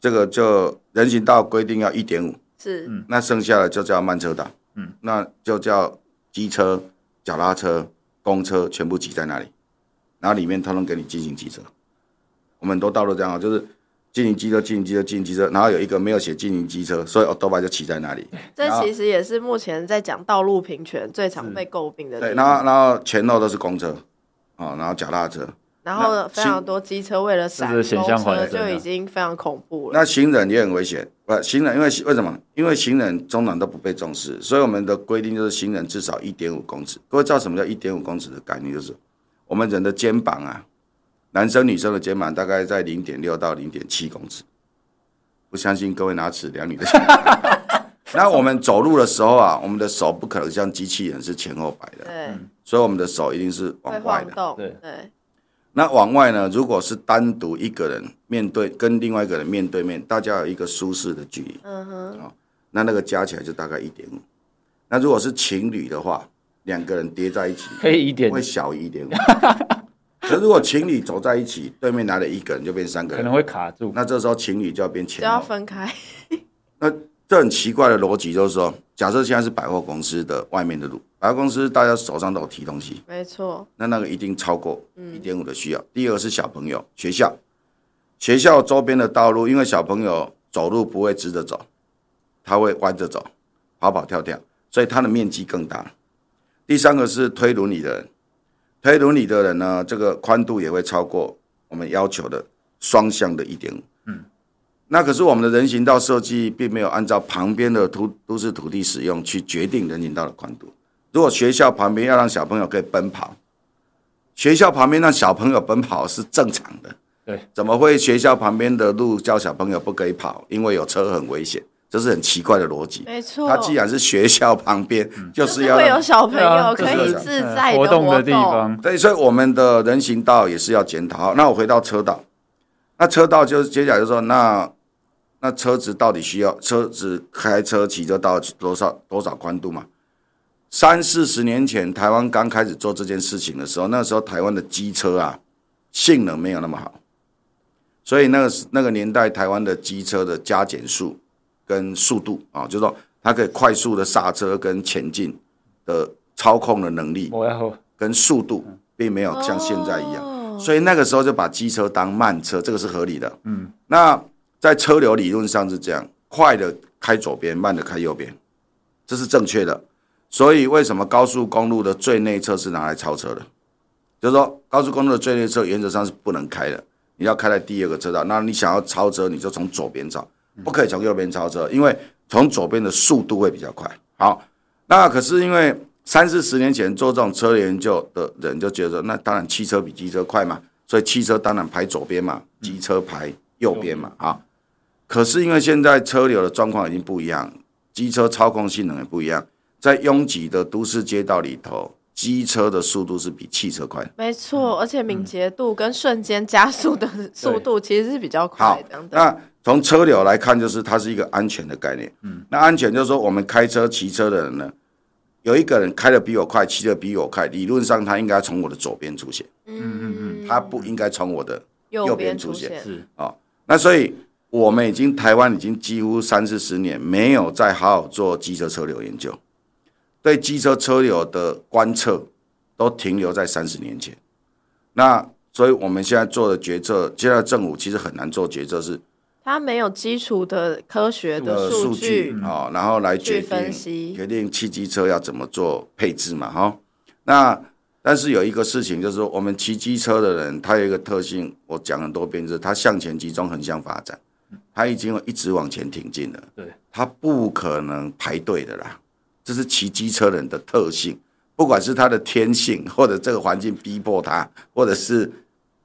这个就人行道规定要一点五，是，嗯，那剩下的就叫慢车道，嗯，那就叫机车、脚踏车、公车全部挤在那里，然后里面通通给你进行机车，我们都道路这样，就是。禁行机车，经营机车，经营机车，然后有一个没有写经营机车，所以欧多巴就骑在那里。这其实也是目前在讲道路平权最常被诟病的。对，然后然后前后都是公车，哦，然后脚踏车，然后非常多机车为了闪公车就已经非常恐怖了。那行人也很危险，不，行人因为为什么？因为行人中档都不被重视，所以我们的规定就是行人至少一点五公尺。各位知道什么叫一点五公尺的概念？就是我们人的肩膀啊。男生女生的肩膀大概在零点六到零点七公尺，不相信各位拿尺量你的肩膀。那我们走路的时候啊，我们的手不可能像机器人是前后摆的，对，所以我们的手一定是往外的。对对。那往外呢？如果是单独一个人面对跟另外一个人面对面，大家有一个舒适的距离，嗯哼，哦，那那个加起来就大概一点五。那如果是情侣的话，两个人叠在一起，可以一点，会小于一点五。可如果情侣走在一起，对面来了一个人，就变三个人，可能会卡住。那这时候情侣就要变前，就要分开。那这很奇怪的逻辑就是说，假设现在是百货公司的外面的路，百货公司大家手上都有提东西，没错，那那个一定超过一点五的需要。第二个是小朋友学校，学校周边的道路，因为小朋友走路不会直着走，他会弯着走，跑跑跳跳，所以它的面积更大。第三个是推轮椅的人，推轮椅的人呢，这个宽度也会超过我们要求的双向的一点五。嗯那可是我们的人行道设计并没有按照旁边的土都市土地使用去决定人行道的宽度。如果学校旁边要让小朋友可以奔跑，学校旁边让小朋友奔跑是正常的。对，怎么会学校旁边的路叫小朋友不可以跑？因为有车很危险，这是很奇怪的逻辑。没错，它既然是学校旁边，就是要会有小朋友可以自在活动的地方。对，所以我们的人行道也是要检讨。那我回到车道，那车道就是接下来就说那。那车子到底需要车子开车骑车到多少多少宽度嘛？三四十年前台湾刚开始做这件事情的时候，那时候台湾的机车啊性能没有那么好，所以那个那个年代台湾的机车的加减速跟速度啊，就是说它可以快速的刹车跟前进的操控的能力，跟速度并没有像现在一样，所以那个时候就把机车当慢车，这个是合理的。嗯，那。在车流理论上是这样，快的开左边，慢的开右边，这是正确的。所以为什么高速公路的最内侧是拿来超车的？就是说高速公路的最内侧原则上是不能开的，你要开在第二个车道。那你想要超车，你就从左边走，不可以从右边超车，因为从左边的速度会比较快。好，那可是因为三四十年前做这种车研究的人就觉得，那当然汽车比机车快嘛，所以汽车当然排左边嘛，机车排右边嘛，啊。可是因为现在车流的状况已经不一样，机车操控性能也不一样，在拥挤的都市街道里头，机车的速度是比汽车快的。没错，而且敏捷度跟瞬间加速的速度其实是比较快的。那从车流来看，就是它是一个安全的概念。嗯，那安全就是说，我们开车、骑车的人呢，有一个人开的比我快，骑的比我快，理论上他应该从我的左边出现。嗯嗯嗯，他不应该从我的右边出现。是哦，那所以。我们已经台湾已经几乎三四十年没有再好好做机车车流研究，对机车车流的观测都停留在三十年前。那所以我们现在做的决策，现在政府其实很难做决策，是它没有基础的科学的数据啊，然后来决定决定汽机车要怎么做配置嘛，哈。那但是有一个事情就是说，我们骑机车的人，他有一个特性，我讲很多遍，就是他向前集中，横向发展。他已经一直往前挺进了，对，他不可能排队的啦，这是骑机车人的特性，不管是他的天性，或者这个环境逼迫他，或者是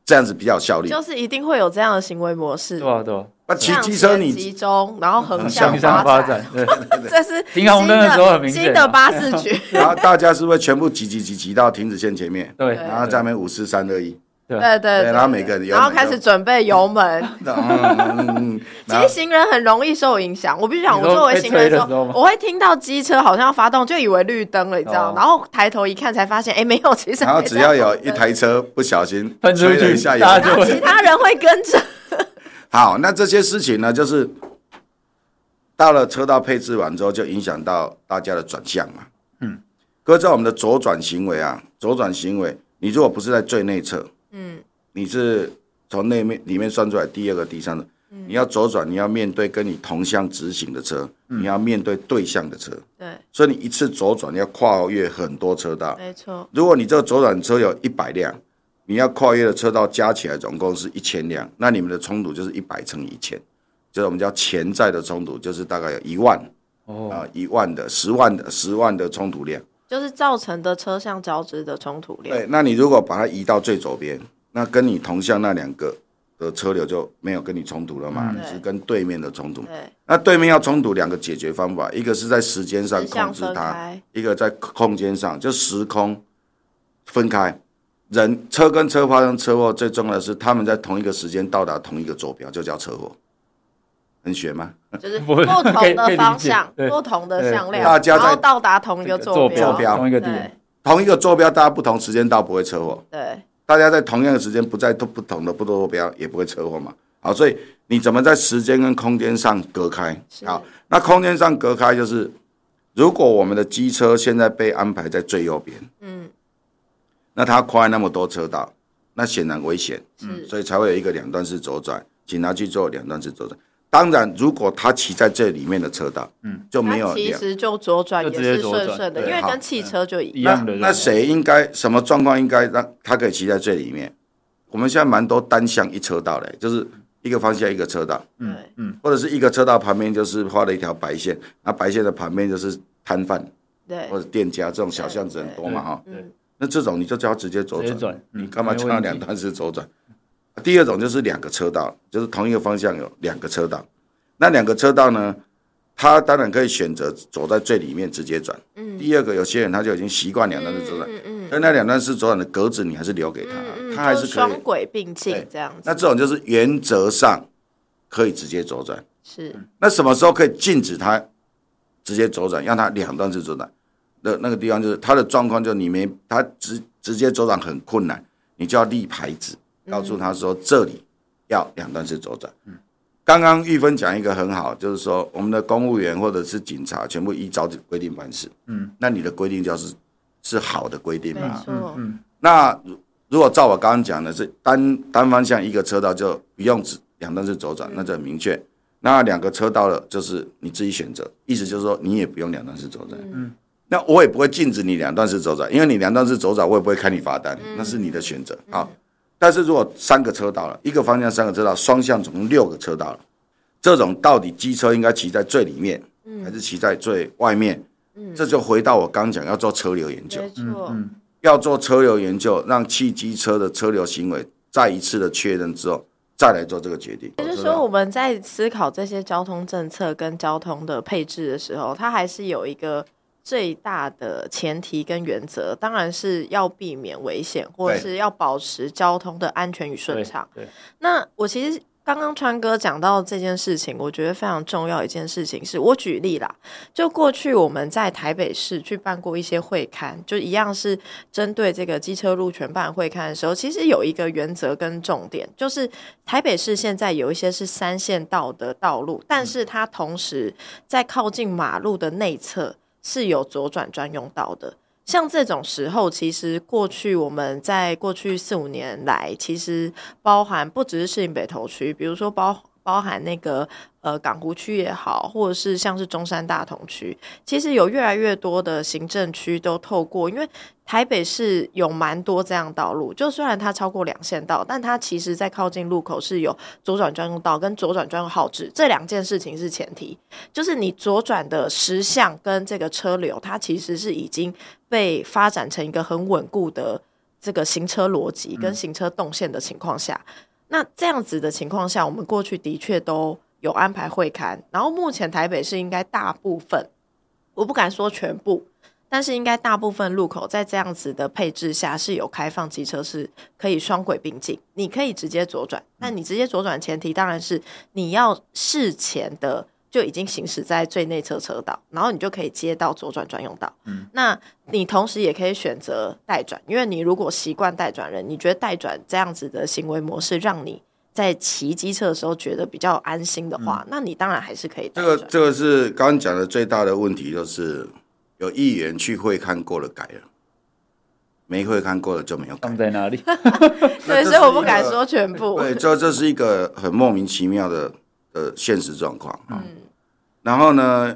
这样子比较效率，就是一定会有这样的行为模式。对啊，对啊。那骑机车你集中，然后横向发展，对，这是停红灯的时候很明显。新的巴士局，然后大家是不是全部挤挤挤挤到停止线前面？对，然后在那边五四三二一。对对对，然后每个人，然后开始准备油门。其实行人很容易受影响。我必须讲，我作为行人的时候，我会听到机车好像要发动，就以为绿灯了，你知道？然后抬头一看，才发现，哎，没有，其实。然后只要有一台车不小心喷出去，下油，其他人会跟着。好，那这些事情呢，就是到了车道配置完之后，就影响到大家的转向嘛。嗯，各位在我们的左转行为啊，左转行为，你如果不是在最内侧。嗯，你是从那面里面算出来第二个、第三个，嗯、你要左转，你要面对跟你同向直行的车，嗯、你要面对对向的车，对，所以你一次左转你要跨越很多车道，没错。如果你这个左转车有一百辆，你要跨越的车道加起来总共是一千辆，那你们的冲突就是一百乘以一千，就是我们叫潜在的冲突，就是大概有一万，哦，啊，一万的、十万的、十万的冲突量。就是造成的车厢交织的冲突量。对，那你如果把它移到最左边，那跟你同向那两个的车流就没有跟你冲突了嘛？嗯、你是跟对面的冲突。对。那对面要冲突，两个解决方法，一个是在时间上控制它，一个在空间上就时空分开。人车跟车发生车祸，最重要的是他们在同一个时间到达同一个坐标，就叫车祸。很玄吗？就是不同的方向，不同的向量，大家在到达同一个坐标，同一个地点，同一个坐标，大家不同时间到不会车祸。对，大家在同样的时间不在不同的不同坐标也不会车祸嘛。好，所以你怎么在时间跟空间上隔开？是好，那空间上隔开就是，如果我们的机车现在被安排在最右边，嗯，那他跨那么多车道，那显然危险，嗯，所以才会有一个两段式左转，请他去做两段式左转。当然，如果他骑在这里面的车道，嗯，就没有其实就左转也是顺顺的，因为跟汽车就一样。的。那谁应该什么状况应该让他可以骑在最里面？我们现在蛮多单向一车道嘞，就是一个方向一个车道，嗯嗯，或者是一个车道旁边就是画了一条白线，那白线的旁边就是摊贩，对，或者店家这种小巷子很多嘛哈，那这种你就叫他直接左转，你干嘛叫两段式左转？第二种就是两个车道，就是同一个方向有两个车道，那两个车道呢，他当然可以选择走在最里面直接转。嗯。第二个，有些人他就已经习惯两段式左转，嗯嗯。但那两段式左转的格子你还是留给他，嗯、他还是可以双轨并进这样子。那这种就是原则上可以直接左转。是。那什么时候可以禁止他直接左转，让他两段式左转？那那个地方就是他的状况，就你没他直直接左转很困难，你就要立牌子。告诉他说，这里要两段式左转。嗯，刚刚玉芬讲一个很好，就是说我们的公务员或者是警察全部依照规定办事。嗯，那你的规定就是是好的规定嘛？没错。嗯，那如果照我刚刚讲的是单单方向一个车道就不用指两段式左转，那就很明确。那两个车道了就是你自己选择，意思就是说你也不用两段式左转。嗯，那我也不会禁止你两段式左转，因为你两段式左转我也不会开你罚单，那是你的选择。好。但是如果三个车道了，一个方向三个车道，双向总共六个车道了，这种到底机车应该骑在最里面，还是骑在最外面？嗯，这就回到我刚讲要做车流研究，没错，要做车流研究，让汽机车的车流行为再一次的确认之后，再来做这个决定。也就是说，我们在思考这些交通政策跟交通的配置的时候，它还是有一个。最大的前提跟原则，当然是要避免危险，或者是要保持交通的安全与顺畅。那我其实刚刚川哥讲到这件事情，我觉得非常重要一件事情是，我举例啦，就过去我们在台北市去办过一些会刊，就一样是针对这个机车路权办会刊的时候，其实有一个原则跟重点，就是台北市现在有一些是三线道的道路，但是它同时在靠近马路的内侧。是有左转专用道的，像这种时候，其实过去我们在过去四五年来，其实包含不只是士林北投区，比如说包包含那个。呃，港湖区也好，或者是像是中山大同区，其实有越来越多的行政区都透过，因为台北市有蛮多这样道路，就虽然它超过两线道，但它其实在靠近路口是有左转专用道跟左转专用号志，这两件事情是前提，就是你左转的时向跟这个车流，它其实是已经被发展成一个很稳固的这个行车逻辑跟行车动线的情况下，嗯、那这样子的情况下，我们过去的确都。有安排会勘，然后目前台北市应该大部分，我不敢说全部，但是应该大部分路口在这样子的配置下是有开放机车是可以双轨并进，你可以直接左转，那你直接左转前提当然是你要事前的就已经行驶在最内侧车道，然后你就可以接到左转专用道。嗯，那你同时也可以选择待转，因为你如果习惯待转人，你觉得待转这样子的行为模式让你。在骑机车的时候觉得比较安心的话，嗯、那你当然还是可以。这个这个是刚刚讲的最大的问题，就是有议员去会看过了改了，没会看过了就没有改。放在哪里？对，所以我不敢说全部。对，这这是一个很莫名其妙的呃现实状况。嗯。然后呢，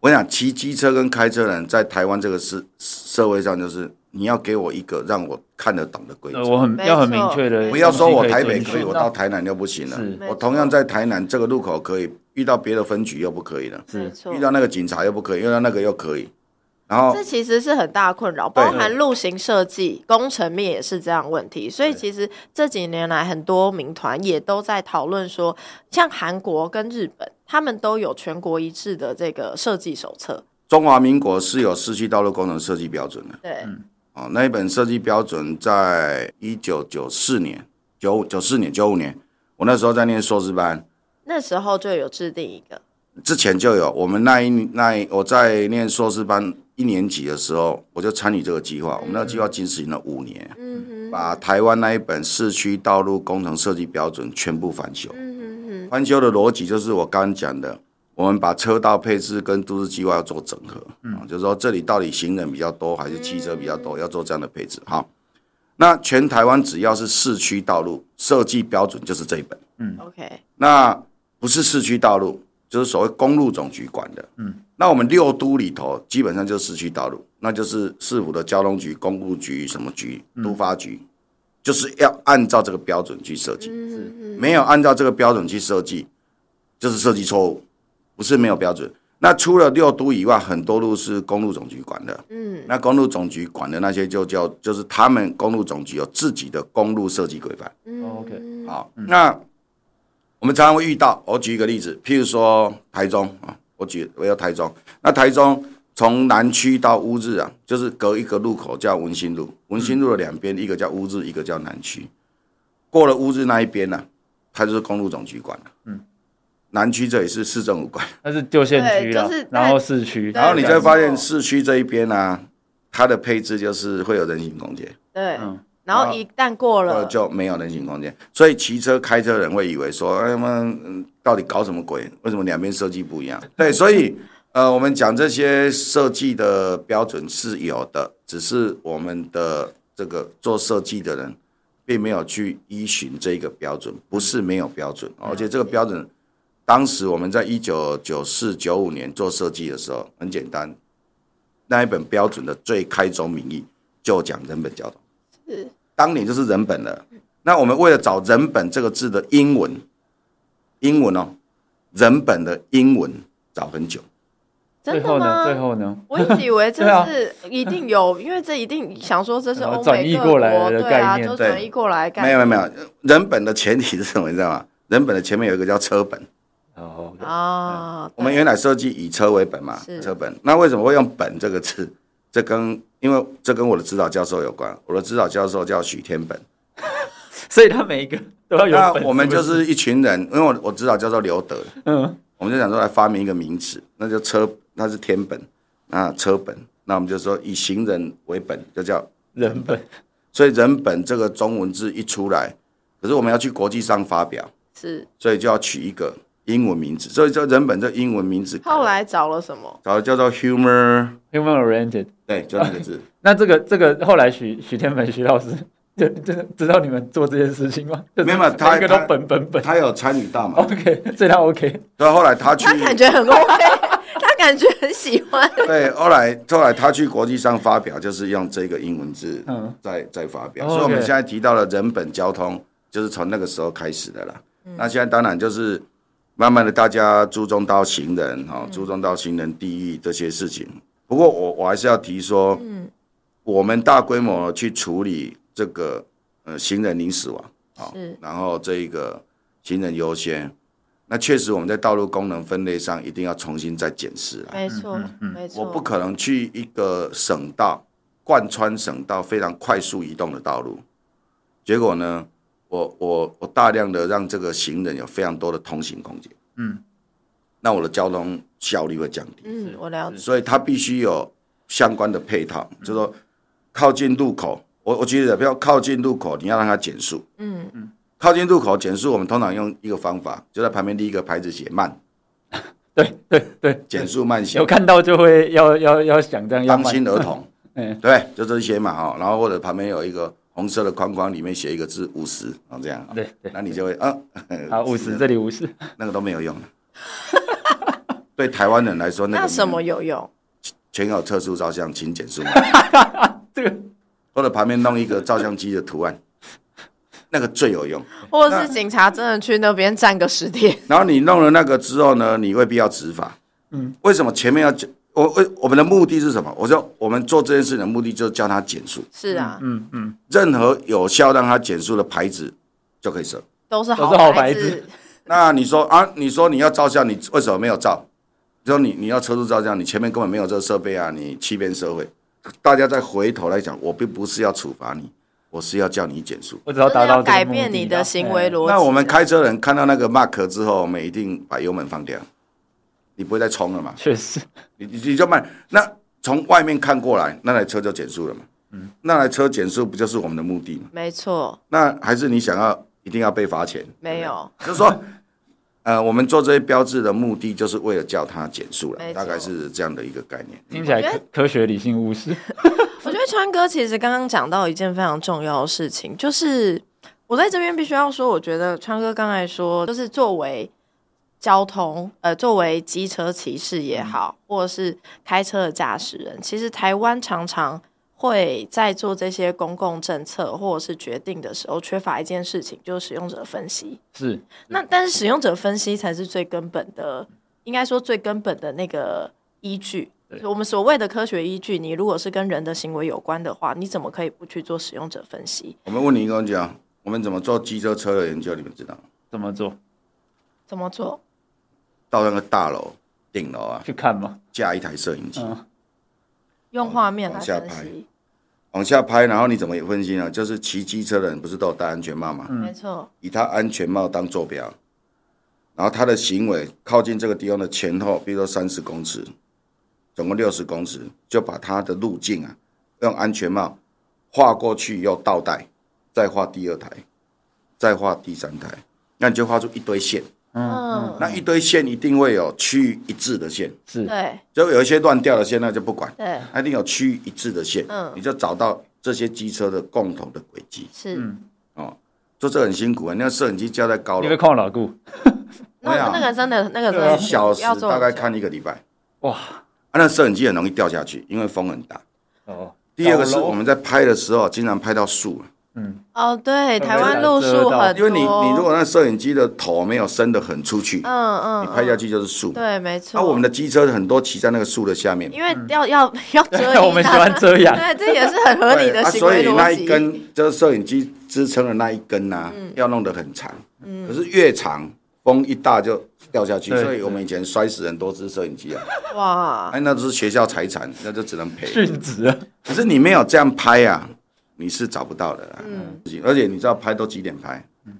我想骑机车跟开车人在台湾这个社社会上就是。你要给我一个让我看得懂的规则，我很要很明确的，不要说我台北可以，我到台南就不行了。我同样在台南这个路口可以，遇到别的分局又不可以了。是，遇到那个警察又不可以，遇到那个又可以。然后这其实是很大的困扰，包含路型设计、工程面也是这样问题。所以其实这几年来，很多民团也都在讨论说，像韩国跟日本，他们都有全国一致的这个设计手册。中华民国是有市区道路工程设计标准的。对。哦，那一本设计标准在一九九四年、九九四年、九五年，我那时候在念硕士班，那时候就有制定一个，之前就有。我们那一那一我在念硕士班一年级的时候，我就参与这个计划。嗯、我们那个计划经营了五年，嗯哼，把台湾那一本市区道路工程设计标准全部翻修，嗯翻修的逻辑就是我刚刚讲的，我们把车道配置跟都市计划要做整合，嗯，就是说这里到底行人比较多还是汽车比较多，要做这样的配置。好，那全台湾只要是市区道路设计标准就是这一本，嗯，OK，那不是市区道路，就是所谓公路总局管的，嗯，那我们六都里头基本上就是市区道路，那就是市府的交通局、公路局什么局、都发局。嗯就是要按照这个标准去设计，没有按照这个标准去设计，就是设计错误，不是没有标准。那除了六都以外，很多路是公路总局管的，嗯，那公路总局管的那些就叫，就是他们公路总局有自己的公路设计规范。嗯，OK，好，那我们常常会遇到，我举一个例子，譬如说台中啊，我举我要台中，那台中。从南区到乌日啊，就是隔一个路口叫文心路，文心路的两边一个叫乌日，一个叫南区。过了乌日那一边呢、啊，它就是公路总局管的。嗯，南区这里是市政府管，那是旧县区了。然后市区，然后你就会发现市区这一边呢、啊，它的配置就是会有人行空间。对，然后一旦过了就没有人行空间，所以骑车开车人会以为说，哎们到底搞什么鬼？为什么两边设计不一样？对，所以。呃，我们讲这些设计的标准是有的，只是我们的这个做设计的人并没有去依循这个标准，不是没有标准，而且这个标准，当时我们在一九九四九五年做设计的时候，很简单，那一本标准的最开宗明义就讲人本交通，是当年就是人本了。那我们为了找人本这个字的英文，英文哦，人本的英文找很久。最后呢？最后呢？我一直以为这是一定有，因为这一定想说这是欧美各国的概念，对啊，就转移过来。没有没有没有，人本的前提是什么？你知道吗？人本的前面有一个叫车本。哦啊，我们原来设计以车为本嘛，车本。那为什么会用“本”这个字？这跟因为这跟我的指导教授有关。我的指导教授叫许天本，所以他每一个都要有。那我们就是一群人，因为我我指导教授刘德，嗯，我们就想说来发明一个名词，那就车。那是天本，那车本，那我们就说以行人为本，就叫人本。所以人本这个中文字一出来，可是我们要去国际上发表，是，所以就要取一个英文名字。所以叫人本这英文名字，后来找了什么？找了叫做 humor humor oriented，对，就那个字。那这个这个后来许许天本徐老师，就真的知道你们做这件事情吗？没有，他一个都本本本，他有参与到嘛？OK，这他 OK。所以后来他去，他感觉很 OK 他。感觉很喜欢。对，后来后来他去国际上发表，就是用这个英文字在在发表。所以我们现在提到了人本交通，就是从那个时候开始的啦。那现在当然就是慢慢的大家注重到行人哈，注重到行人第一这些事情。不过我我还是要提说，嗯我们大规模去处理这个呃行人零死亡，好，然后这一个行人优先。那确实，我们在道路功能分类上一定要重新再检视了。没错，没错。我不可能去一个省道贯穿省道非常快速移动的道路，结果呢，我我我大量的让这个行人有非常多的通行空间。嗯，那我的交通效率会降低。嗯，我了解。所以它必须有相关的配套，就是说靠近路口，我我觉得不要靠近路口，你要让它减速。嗯嗯。靠近路口减速，我们通常用一个方法，就在旁边立一个牌子写慢。对对对，减速慢行。有看到就会要要要想这样，当心儿童。嗯，对，就这些嘛哈。然后或者旁边有一个红色的框框，里面写一个字五十，然后这样。对对，那你就会啊，好五十，这里五十，那个都没有用。对台湾人来说，那个什么有用？全有特殊照相，请减速。这个或者旁边弄一个照相机的图案。那个最有用，或者是警察真的去那边站个十天，然后你弄了那个之后呢，你未必要执法。嗯，为什么前面要讲？我我我们的目的是什么？我说我们做这件事情的目的就是叫他减速。是啊，嗯嗯，任何有效让他减速的牌子就可以设，都是好牌子。那你说啊，你说你要照相，你为什么没有照？就说你你要车速照相，你前面根本没有这个设备啊，你欺骗社会。大家再回头来讲，我并不是要处罚你。我是要叫你减速，我只要达到改变你的行为逻辑。那我们开车人看到那个 mark 之后，我们一定把油门放掉，你不会再冲了嘛？确实，你你就慢。那从外面看过来，那台车就减速了嘛？嗯，那台车减速不就是我们的目的吗？没错。那还是你想要一定要被罚钱？没有，就是说，呃，我们做这些标志的目的，就是为了叫它减速了，大概是这样的一个概念。听起来科科学、理性、务实。我觉得川哥其实刚刚讲到一件非常重要的事情，就是我在这边必须要说，我觉得川哥刚才说，就是作为交通，呃，作为机车骑士也好，嗯、或者是开车的驾驶人，其实台湾常常。会在做这些公共政策或者是决定的时候，缺乏一件事情，就是使用者分析。是，那但是使用者分析才是最根本的，应该说最根本的那个依据。我们所谓的科学依据，你如果是跟人的行为有关的话，你怎么可以不去做使用者分析？我们问你一个问题啊，我们怎么做机车车的研究？你们知道怎么做？怎么做？到那个大楼顶楼啊，去看吗？架一台摄影机。嗯用画面来往下拍，往下拍，然后你怎么分析呢？就是骑机车的人不是都有戴安全帽吗？嗯、没错。以他安全帽当坐标，然后他的行为靠近这个地方的前后，比如说三十公尺，总共六十公尺，就把他的路径啊，用安全帽画过去，又倒带，再画第二台，再画第三台，那你就画出一堆线。嗯，那一堆线一定会有趋于一致的线，是。对，就有一些乱掉的线，那就不管，对，它一定有趋于一致的线，嗯，你就找到这些机车的共同的轨迹，是，哦，做这很辛苦啊，那个摄影机架在高楼，你会看老顾，那那个真的那个真的一小时大概看一个礼拜，哇，啊，那摄影机很容易掉下去，因为风很大，哦，第二个是我们在拍的时候经常拍到树。嗯，哦，对，台湾路树很多，因为你你如果那摄影机的头没有伸得很出去，嗯嗯，你拍下去就是树，对，没错。那我们的机车很多骑在那个树的下面，因为要要要遮阳，我们喜欢遮阳，对，这也是很合理的行为。所以那一根就是摄影机支撑的那一根呐，要弄得很长，可是越长风一大就掉下去，所以我们以前摔死很多只摄影机啊，哇，哎，那都是学校财产，那就只能赔，殉职啊。可是你没有这样拍啊。你是找不到的啦，嗯，而且你知道拍都几点拍？嗯，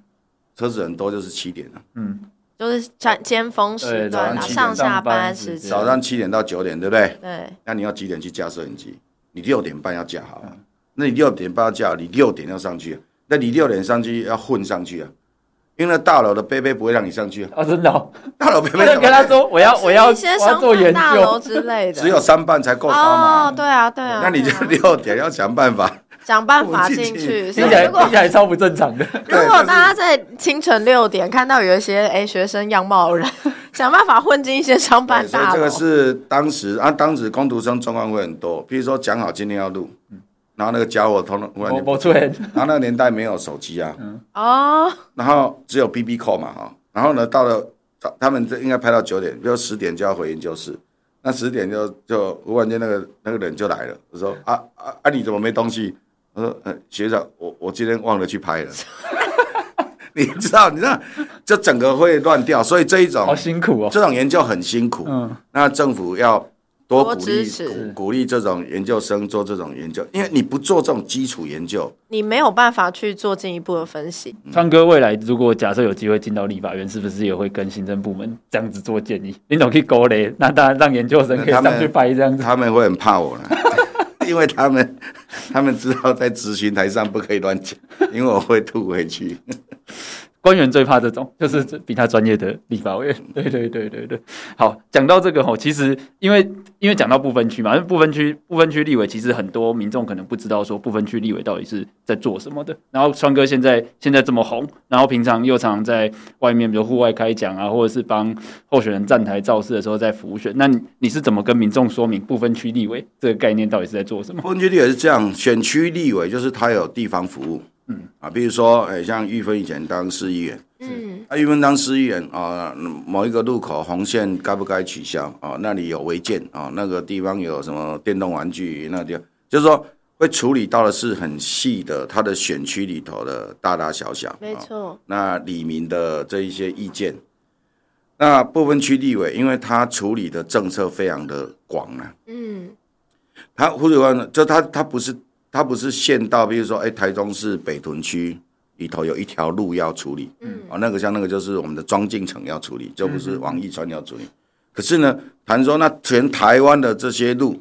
车子很多就是七点了，嗯，就是尖尖峰时段，上下班时间，早上七点到九点，对不对？对，那你要几点去架摄影机？你六点半要架好，那你六点半要架，你六点要上去，那你六点上去要混上去啊，因为那大楼的杯杯不会让你上去啊，真的，大楼杯杯跟他说我要我要我要做研究。之类的，只有三半才够高嘛，哦，对啊对啊，那你就六点要想办法。想办法进去，听起来听起来超不正常的。如果大家在清晨六点看到有一些哎学生样貌的人，想办法混进一些商办大楼。这个是当时啊，当时工读生状况会很多。比如说讲好今天要录，然后那个家伙突然突然就不出来。然后那个年代没有手机啊，哦，然后只有 BB call 嘛哈。然后呢，到了他们这应该拍到九点，比如十点就要回研究室。那十点就就忽然间那个那个人就来了，我说啊啊啊，你怎么没东西？我说：“呃，学长，我我今天忘了去拍了。你知道，你知道，这整个会乱掉，所以这一种好辛苦哦。这种研究很辛苦。嗯，那政府要多鼓励鼓鼓励这种研究生做这种研究，因为你不做这种基础研究，你没有办法去做进一步的分析。川哥，未来如果假设有机会进到立法院，是不是也会跟行政部门这样子做建议？你总可以勾勒，那当然让研究生可以上去拍这样子，他们会很怕我了。”因为他们，他们知道在咨询台上不可以乱讲，因为我会吐回去。官员最怕这种，就是比他专业的立法委员。对对对对对。好，讲到这个吼，其实因为因为讲到不分区嘛，因为不分区不分区立委，其实很多民众可能不知道说不分区立委到底是在做什么的。然后川哥现在现在这么红，然后平常又常常在外面，比如户外开讲啊，或者是帮候选人站台造势的时候在辅选。那你你是怎么跟民众说明不分区立委这个概念到底是在做什么？不分区立委是这样，选区立委就是他有地方服务。嗯啊，比如说，哎，像玉芬以前当市议员，嗯，啊，玉芬当市议员啊，某一个路口红线该不该取消啊？那里有违建啊，那个地方有什么电动玩具，那地方就是说会处理到的是很细的，他的选区里头的大大小小，没错。那里民的这一些意见，那部分区立委，因为他处理的政策非常的广啊，嗯，他或者说，就他他不是。它不是县道，比如说，哎，台中市北屯区里头有一条路要处理，嗯，啊，那个像那个就是我们的庄敬城要处理，就不是王义川要处理。可是呢，谈说那全台湾的这些路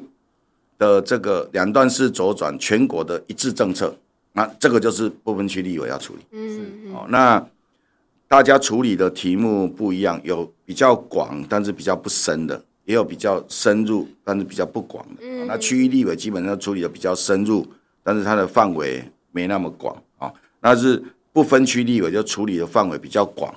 的这个两段式左转，全国的一致政策，那这个就是部分区立委要处理，嗯，哦，那大家处理的题目不一样，有比较广，但是比较不深的，也有比较深入，但是比较不广的。嗯、那区域立委基本上处理的比较深入，但是它的范围没那么广啊。那是不分区立委就处理的范围比较广，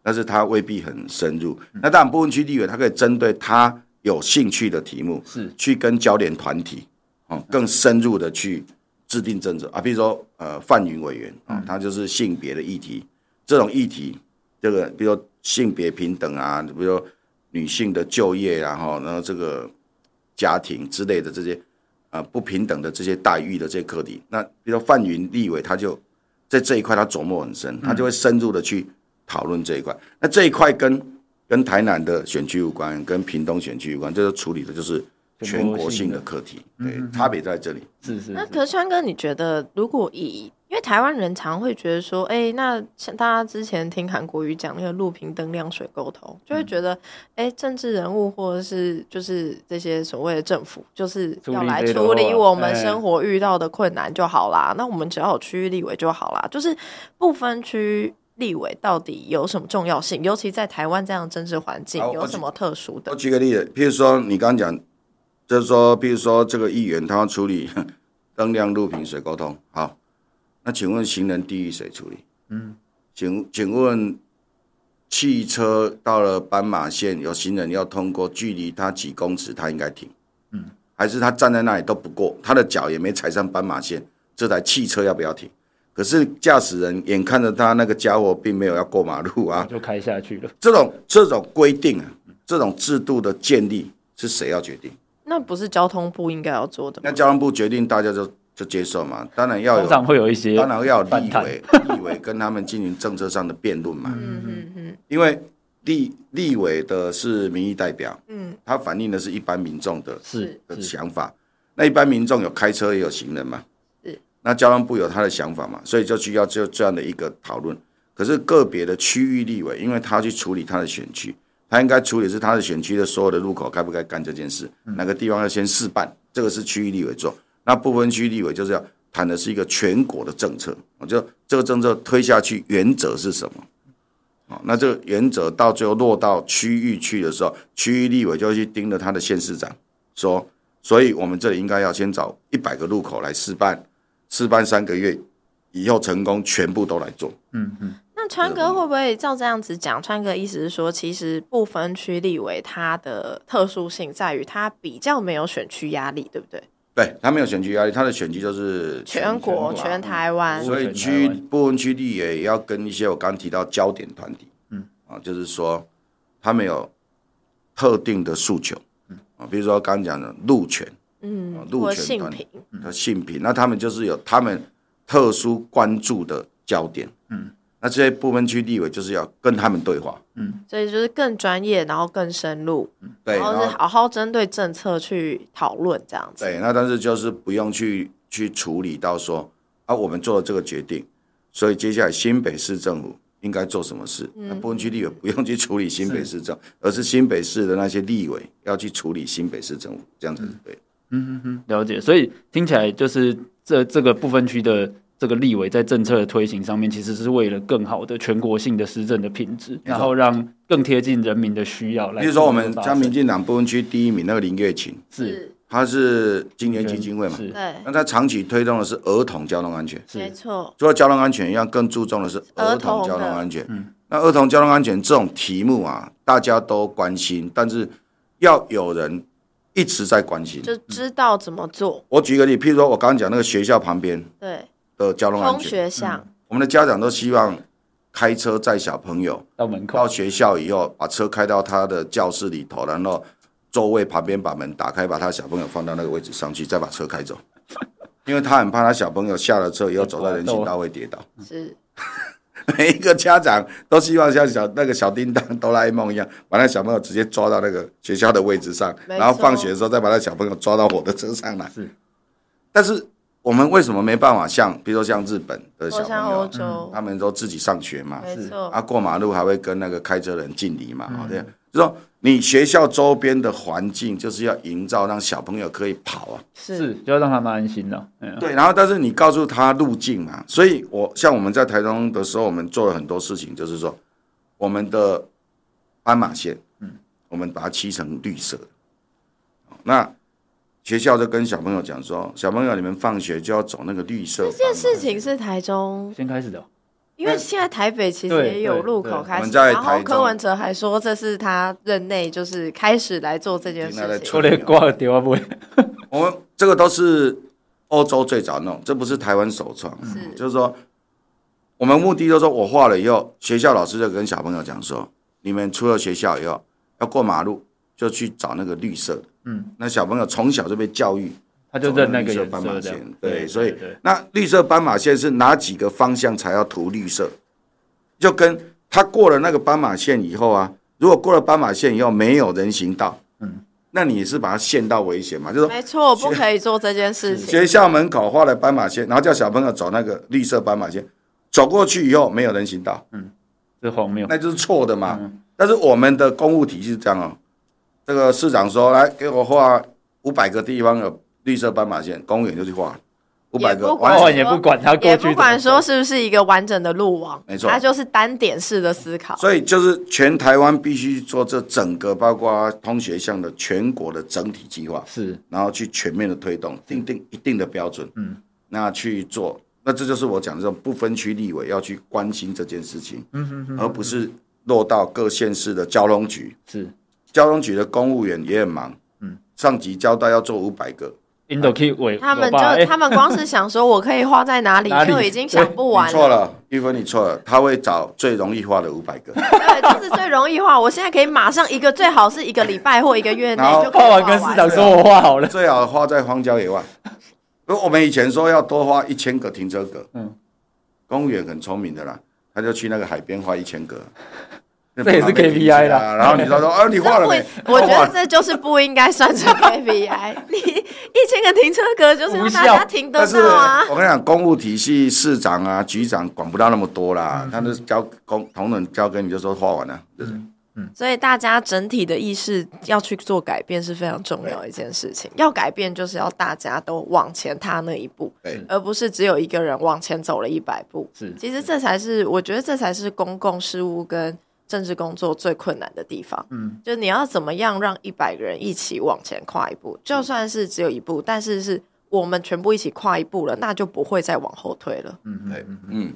但是它未必很深入。嗯、那当然不分区立委，它可以针对他有兴趣的题目，是去跟焦点团体哦更深入的去制定政策啊。比如说呃范云委员啊，他就是性别的议题。这种议题，这个比如说性别平等啊，比如说女性的就业，然后然后这个家庭之类的这些啊不平等的这些待遇的这些课题，那比如说范云立委他就在这一块他琢磨很深，他就会深入的去讨论这一块。那这一块跟跟台南的选区有关，跟屏东选区有关，这个处理的就是全国性的课题，对，差别在这里。是是。那可是川哥，你觉得如果以因为台湾人常会觉得说，哎、欸，那像大家之前听韩国瑜讲那个路平灯亮水沟通，就会觉得，哎、欸，政治人物或者是就是这些所谓的政府，就是要来处理我们生活遇到的困难就好啦。那我们只要有区域立委就好啦。就是不分区立委到底有什么重要性？尤其在台湾这样的政治环境，有什么特殊的？我举个例子，譬如说你刚刚讲，就是说，譬如说这个议员他要处理 灯亮路平水沟通，好。那请问行人地域谁处理？嗯，请请问汽车到了斑马线，有行人要通过，距离他几公尺，他应该停？嗯，还是他站在那里都不过，他的脚也没踩上斑马线，这台汽车要不要停？可是驾驶人眼看着他那个家伙并没有要过马路啊，就开下去了。这种这种规定啊，这种制度的建立是谁要决定？那不是交通部应该要做的吗？那交通部决定，大家就。就接受嘛，当然要有，通常会有一些，当然要有立委，立委跟他们进行政策上的辩论嘛。嗯嗯嗯。因为立立委的是民意代表，嗯，他反映的是一般民众的是的想法。那一般民众有开车也有行人嘛，是。那交通部有他的想法嘛，所以就需要就这样的一个讨论。可是个别的区域立委，因为他去处理他的选区，他应该处理是他的选区的所有的路口该不该干这件事，哪个地方要先试办，这个是区域立委做。那不分区立委就是要谈的是一个全国的政策，我就这个政策推下去原则是什么？那这个原则到最后落到区域去的时候，区域立委就会去盯着他的县市长说，所以我们这里应该要先找一百个路口来试办，试办三个月以后成功，全部都来做。嗯嗯。那川哥会不会照这样子讲？川哥意思是说，其实不分区立委他的特殊性在于他比较没有选区压力，对不对？对，他没有选区压力，他的选区就是全，全国、全台湾，所以区不分区立委也要跟一些我刚刚提到焦点团体，嗯。啊，就是说他们有特定的诉求，嗯。啊，比如说刚刚讲的路权，嗯，路权团体和性平，那他们就是有他们特殊关注的焦点，嗯。那这些部分区立委就是要跟他们对话，嗯，所以就是更专业，然后更深入，嗯，对，然后是好好针对政策去讨论这样子。对，那但是就是不用去去处理到说啊，我们做了这个决定，所以接下来新北市政府应该做什么事？嗯，那部分区立委 不用去处理新北市政府，是而是新北市的那些立委要去处理新北市政府，这样子是对。嗯哼哼，了解。所以听起来就是这这个部分区的。这个立委在政策的推行上面，其实是为了更好的全国性的施政的品质，然后让更贴近人民的需要来。比如说，我们像民进党不分区第一名那个林月琴，是他是今年基金会嘛？对。那他长期推动的是儿童交通安全，没错。除了交通安全一样，更注重的是儿童交通安全。嗯。那儿童交通安全这种题目啊，大家都关心，但是要有人一直在关心，就知道怎么做。我举个例，譬如说我刚刚讲那个学校旁边，对。的交通安全，嗯、我们的家长都希望开车载小朋友到门口，到学校以后，把车开到他的教室里头，然后座位旁边把门打开，把他小朋友放到那个位置上去，再把车开走，因为他很怕他小朋友下了车以后走到人行道会跌倒。是，每一个家长都希望像小那个小叮当哆啦 A 梦一样，把那小朋友直接抓到那个学校的位置上，然后放学的时候再把那小朋友抓到我的车上来。是，但是。我们为什么没办法像，比如说像日本的小朋友，嗯、他们都自己上学嘛，是啊，过马路还会跟那个开车人敬礼嘛，好这样，就说你学校周边的环境就是要营造让小朋友可以跑啊，是，就要让他们安心了。对，然后但是你告诉他路径嘛，所以我像我们在台中的时候，我们做了很多事情，就是说我们的斑马线，嗯，我们把它漆成绿色。那学校就跟小朋友讲说，小朋友你们放学就要走那个绿色。这件事情是台中先开始的。因为现在台北其实也有路口开始，然后柯文哲还说这是他任内就是开始来做这件事情。我连挂掉不？我们这个都是欧洲最早弄，这不是台湾首创。是，就是说我们目的就是说我画了以后，学校老师就跟小朋友讲说，你们出了学校以后要过马路，就去找那个绿色的。嗯，那小朋友从小就被教育。他就认那个绿色斑马线，对，所以那绿色斑马线是哪几个方向才要涂绿色？就跟他过了那个斑马线以后啊，如果过了斑马线以后没有人行道，嗯，那你是把它限到危险嘛？就是没错，不可以做这件事情。学校门口画了斑马线，然后叫小朋友走那个绿色斑马线，走过去以后没有人行道，嗯，这荒谬，那就是错的嘛。但是我们的公务体系是这样哦，这个市长说来给我画五百个地方有。绿色斑马线，公务员就去画五百个，完也不管他过去，也不管说是不是一个完整的路网，没错，他就是单点式的思考。所以就是全台湾必须做这整个，包括通学向的全国的整体计划，是，然后去全面的推动，定定一定的标准，嗯，那去做，那这就是我讲的这种不分区立委要去关心这件事情，嗯哼哼，而不是落到各县市的交通局，是，交通局的公务员也很忙，嗯，上级交代要做五百个。他们就他们光是想说，我可以花在哪里，就已经想不完了。错了，玉芬，你错了。他会找最容易画的五百个。对，就是最容易画。我现在可以马上一个，最好是一个礼拜或一个月内就画完，跟市长说我画好了。最好画在荒郊野外。如果我们以前说要多画一千个停车格，嗯，公务员很聪明的啦，他就去那个海边画一千个。这也是 KPI 啦，然后你说说，啊，你画了没？我觉得这就是不应该算成 KPI。你一千个停车格就是让大家停得到啊。我跟你讲，公务体系市长啊、局长管不到那么多啦，他都交公同仁交给你就说画完了。嗯嗯。所以大家整体的意识要去做改变是非常重要的一件事情。要改变就是要大家都往前踏那一步，而不是只有一个人往前走了一百步。是，其实这才是我觉得这才是公共事务跟。政治工作最困难的地方，嗯，就你要怎么样让一百个人一起往前跨一步，就算是只有一步，但是是我们全部一起跨一步了，那就不会再往后退了。嗯对嗯，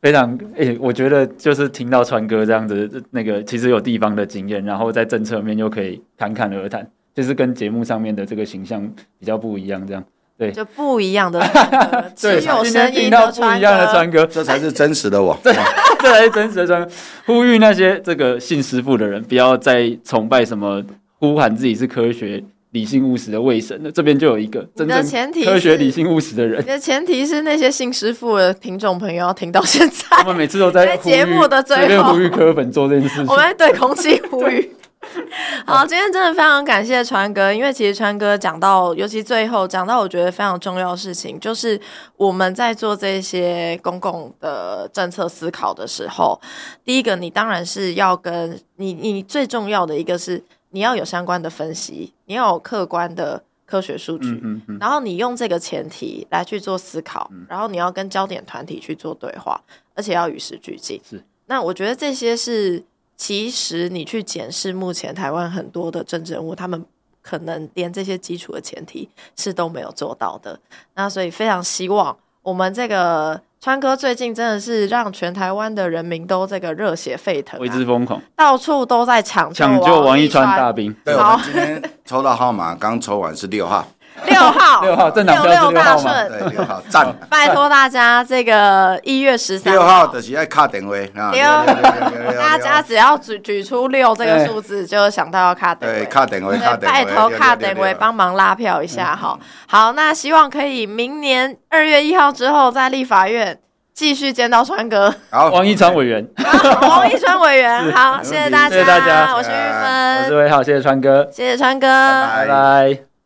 非常诶、欸，我觉得就是听到川哥这样子，那个其实有地方的经验，然后在政策面又可以侃侃而谈，就是跟节目上面的这个形象比较不一样，这样。对，就不一样的 只有声音的川哥，这才是真实的我。这才是真实的川哥。呼吁那些这个信师傅的人，不要再崇拜什么呼喊自己是科学、理性、务实的卫神了。这边就有一个真正科学、理性、务实的人。你的前提是那些信师傅的听众朋友要听到现在。我们每次都在节目的最后呼吁科粉做这件事情。我们在对空气呼吁。好，今天真的非常感谢川哥，因为其实川哥讲到，尤其最后讲到，我觉得非常重要的事情，就是我们在做这些公共的政策思考的时候，第一个，你当然是要跟你，你最重要的一个是你要有相关的分析，你要有客观的科学数据，嗯嗯，然后你用这个前提来去做思考，然后你要跟焦点团体去做对话，而且要与时俱进。是，那我觉得这些是。其实你去检视目前台湾很多的政治人物，他们可能连这些基础的前提是都没有做到的。那所以非常希望我们这个川哥最近真的是让全台湾的人民都这个热血沸腾，为之疯狂，到处都在抢抢救王一川大兵。对，我们今天抽到号码，刚抽完是六号。六号，六号，六六大顺，对，六号赞。拜托大家，这个一月十三，六号就是爱卡电话。啊。六，大家只要举举出六这个数字，就想到要卡电话。对，卡电话，拜托卡电话，帮忙拉票一下哈。好，那希望可以明年二月一号之后，在立法院继续见到川哥。好，王一川委员，王一川委员，好，谢谢大家，谢谢大家，我是玉芬，我是魏浩，谢谢川哥，谢谢川哥，拜拜。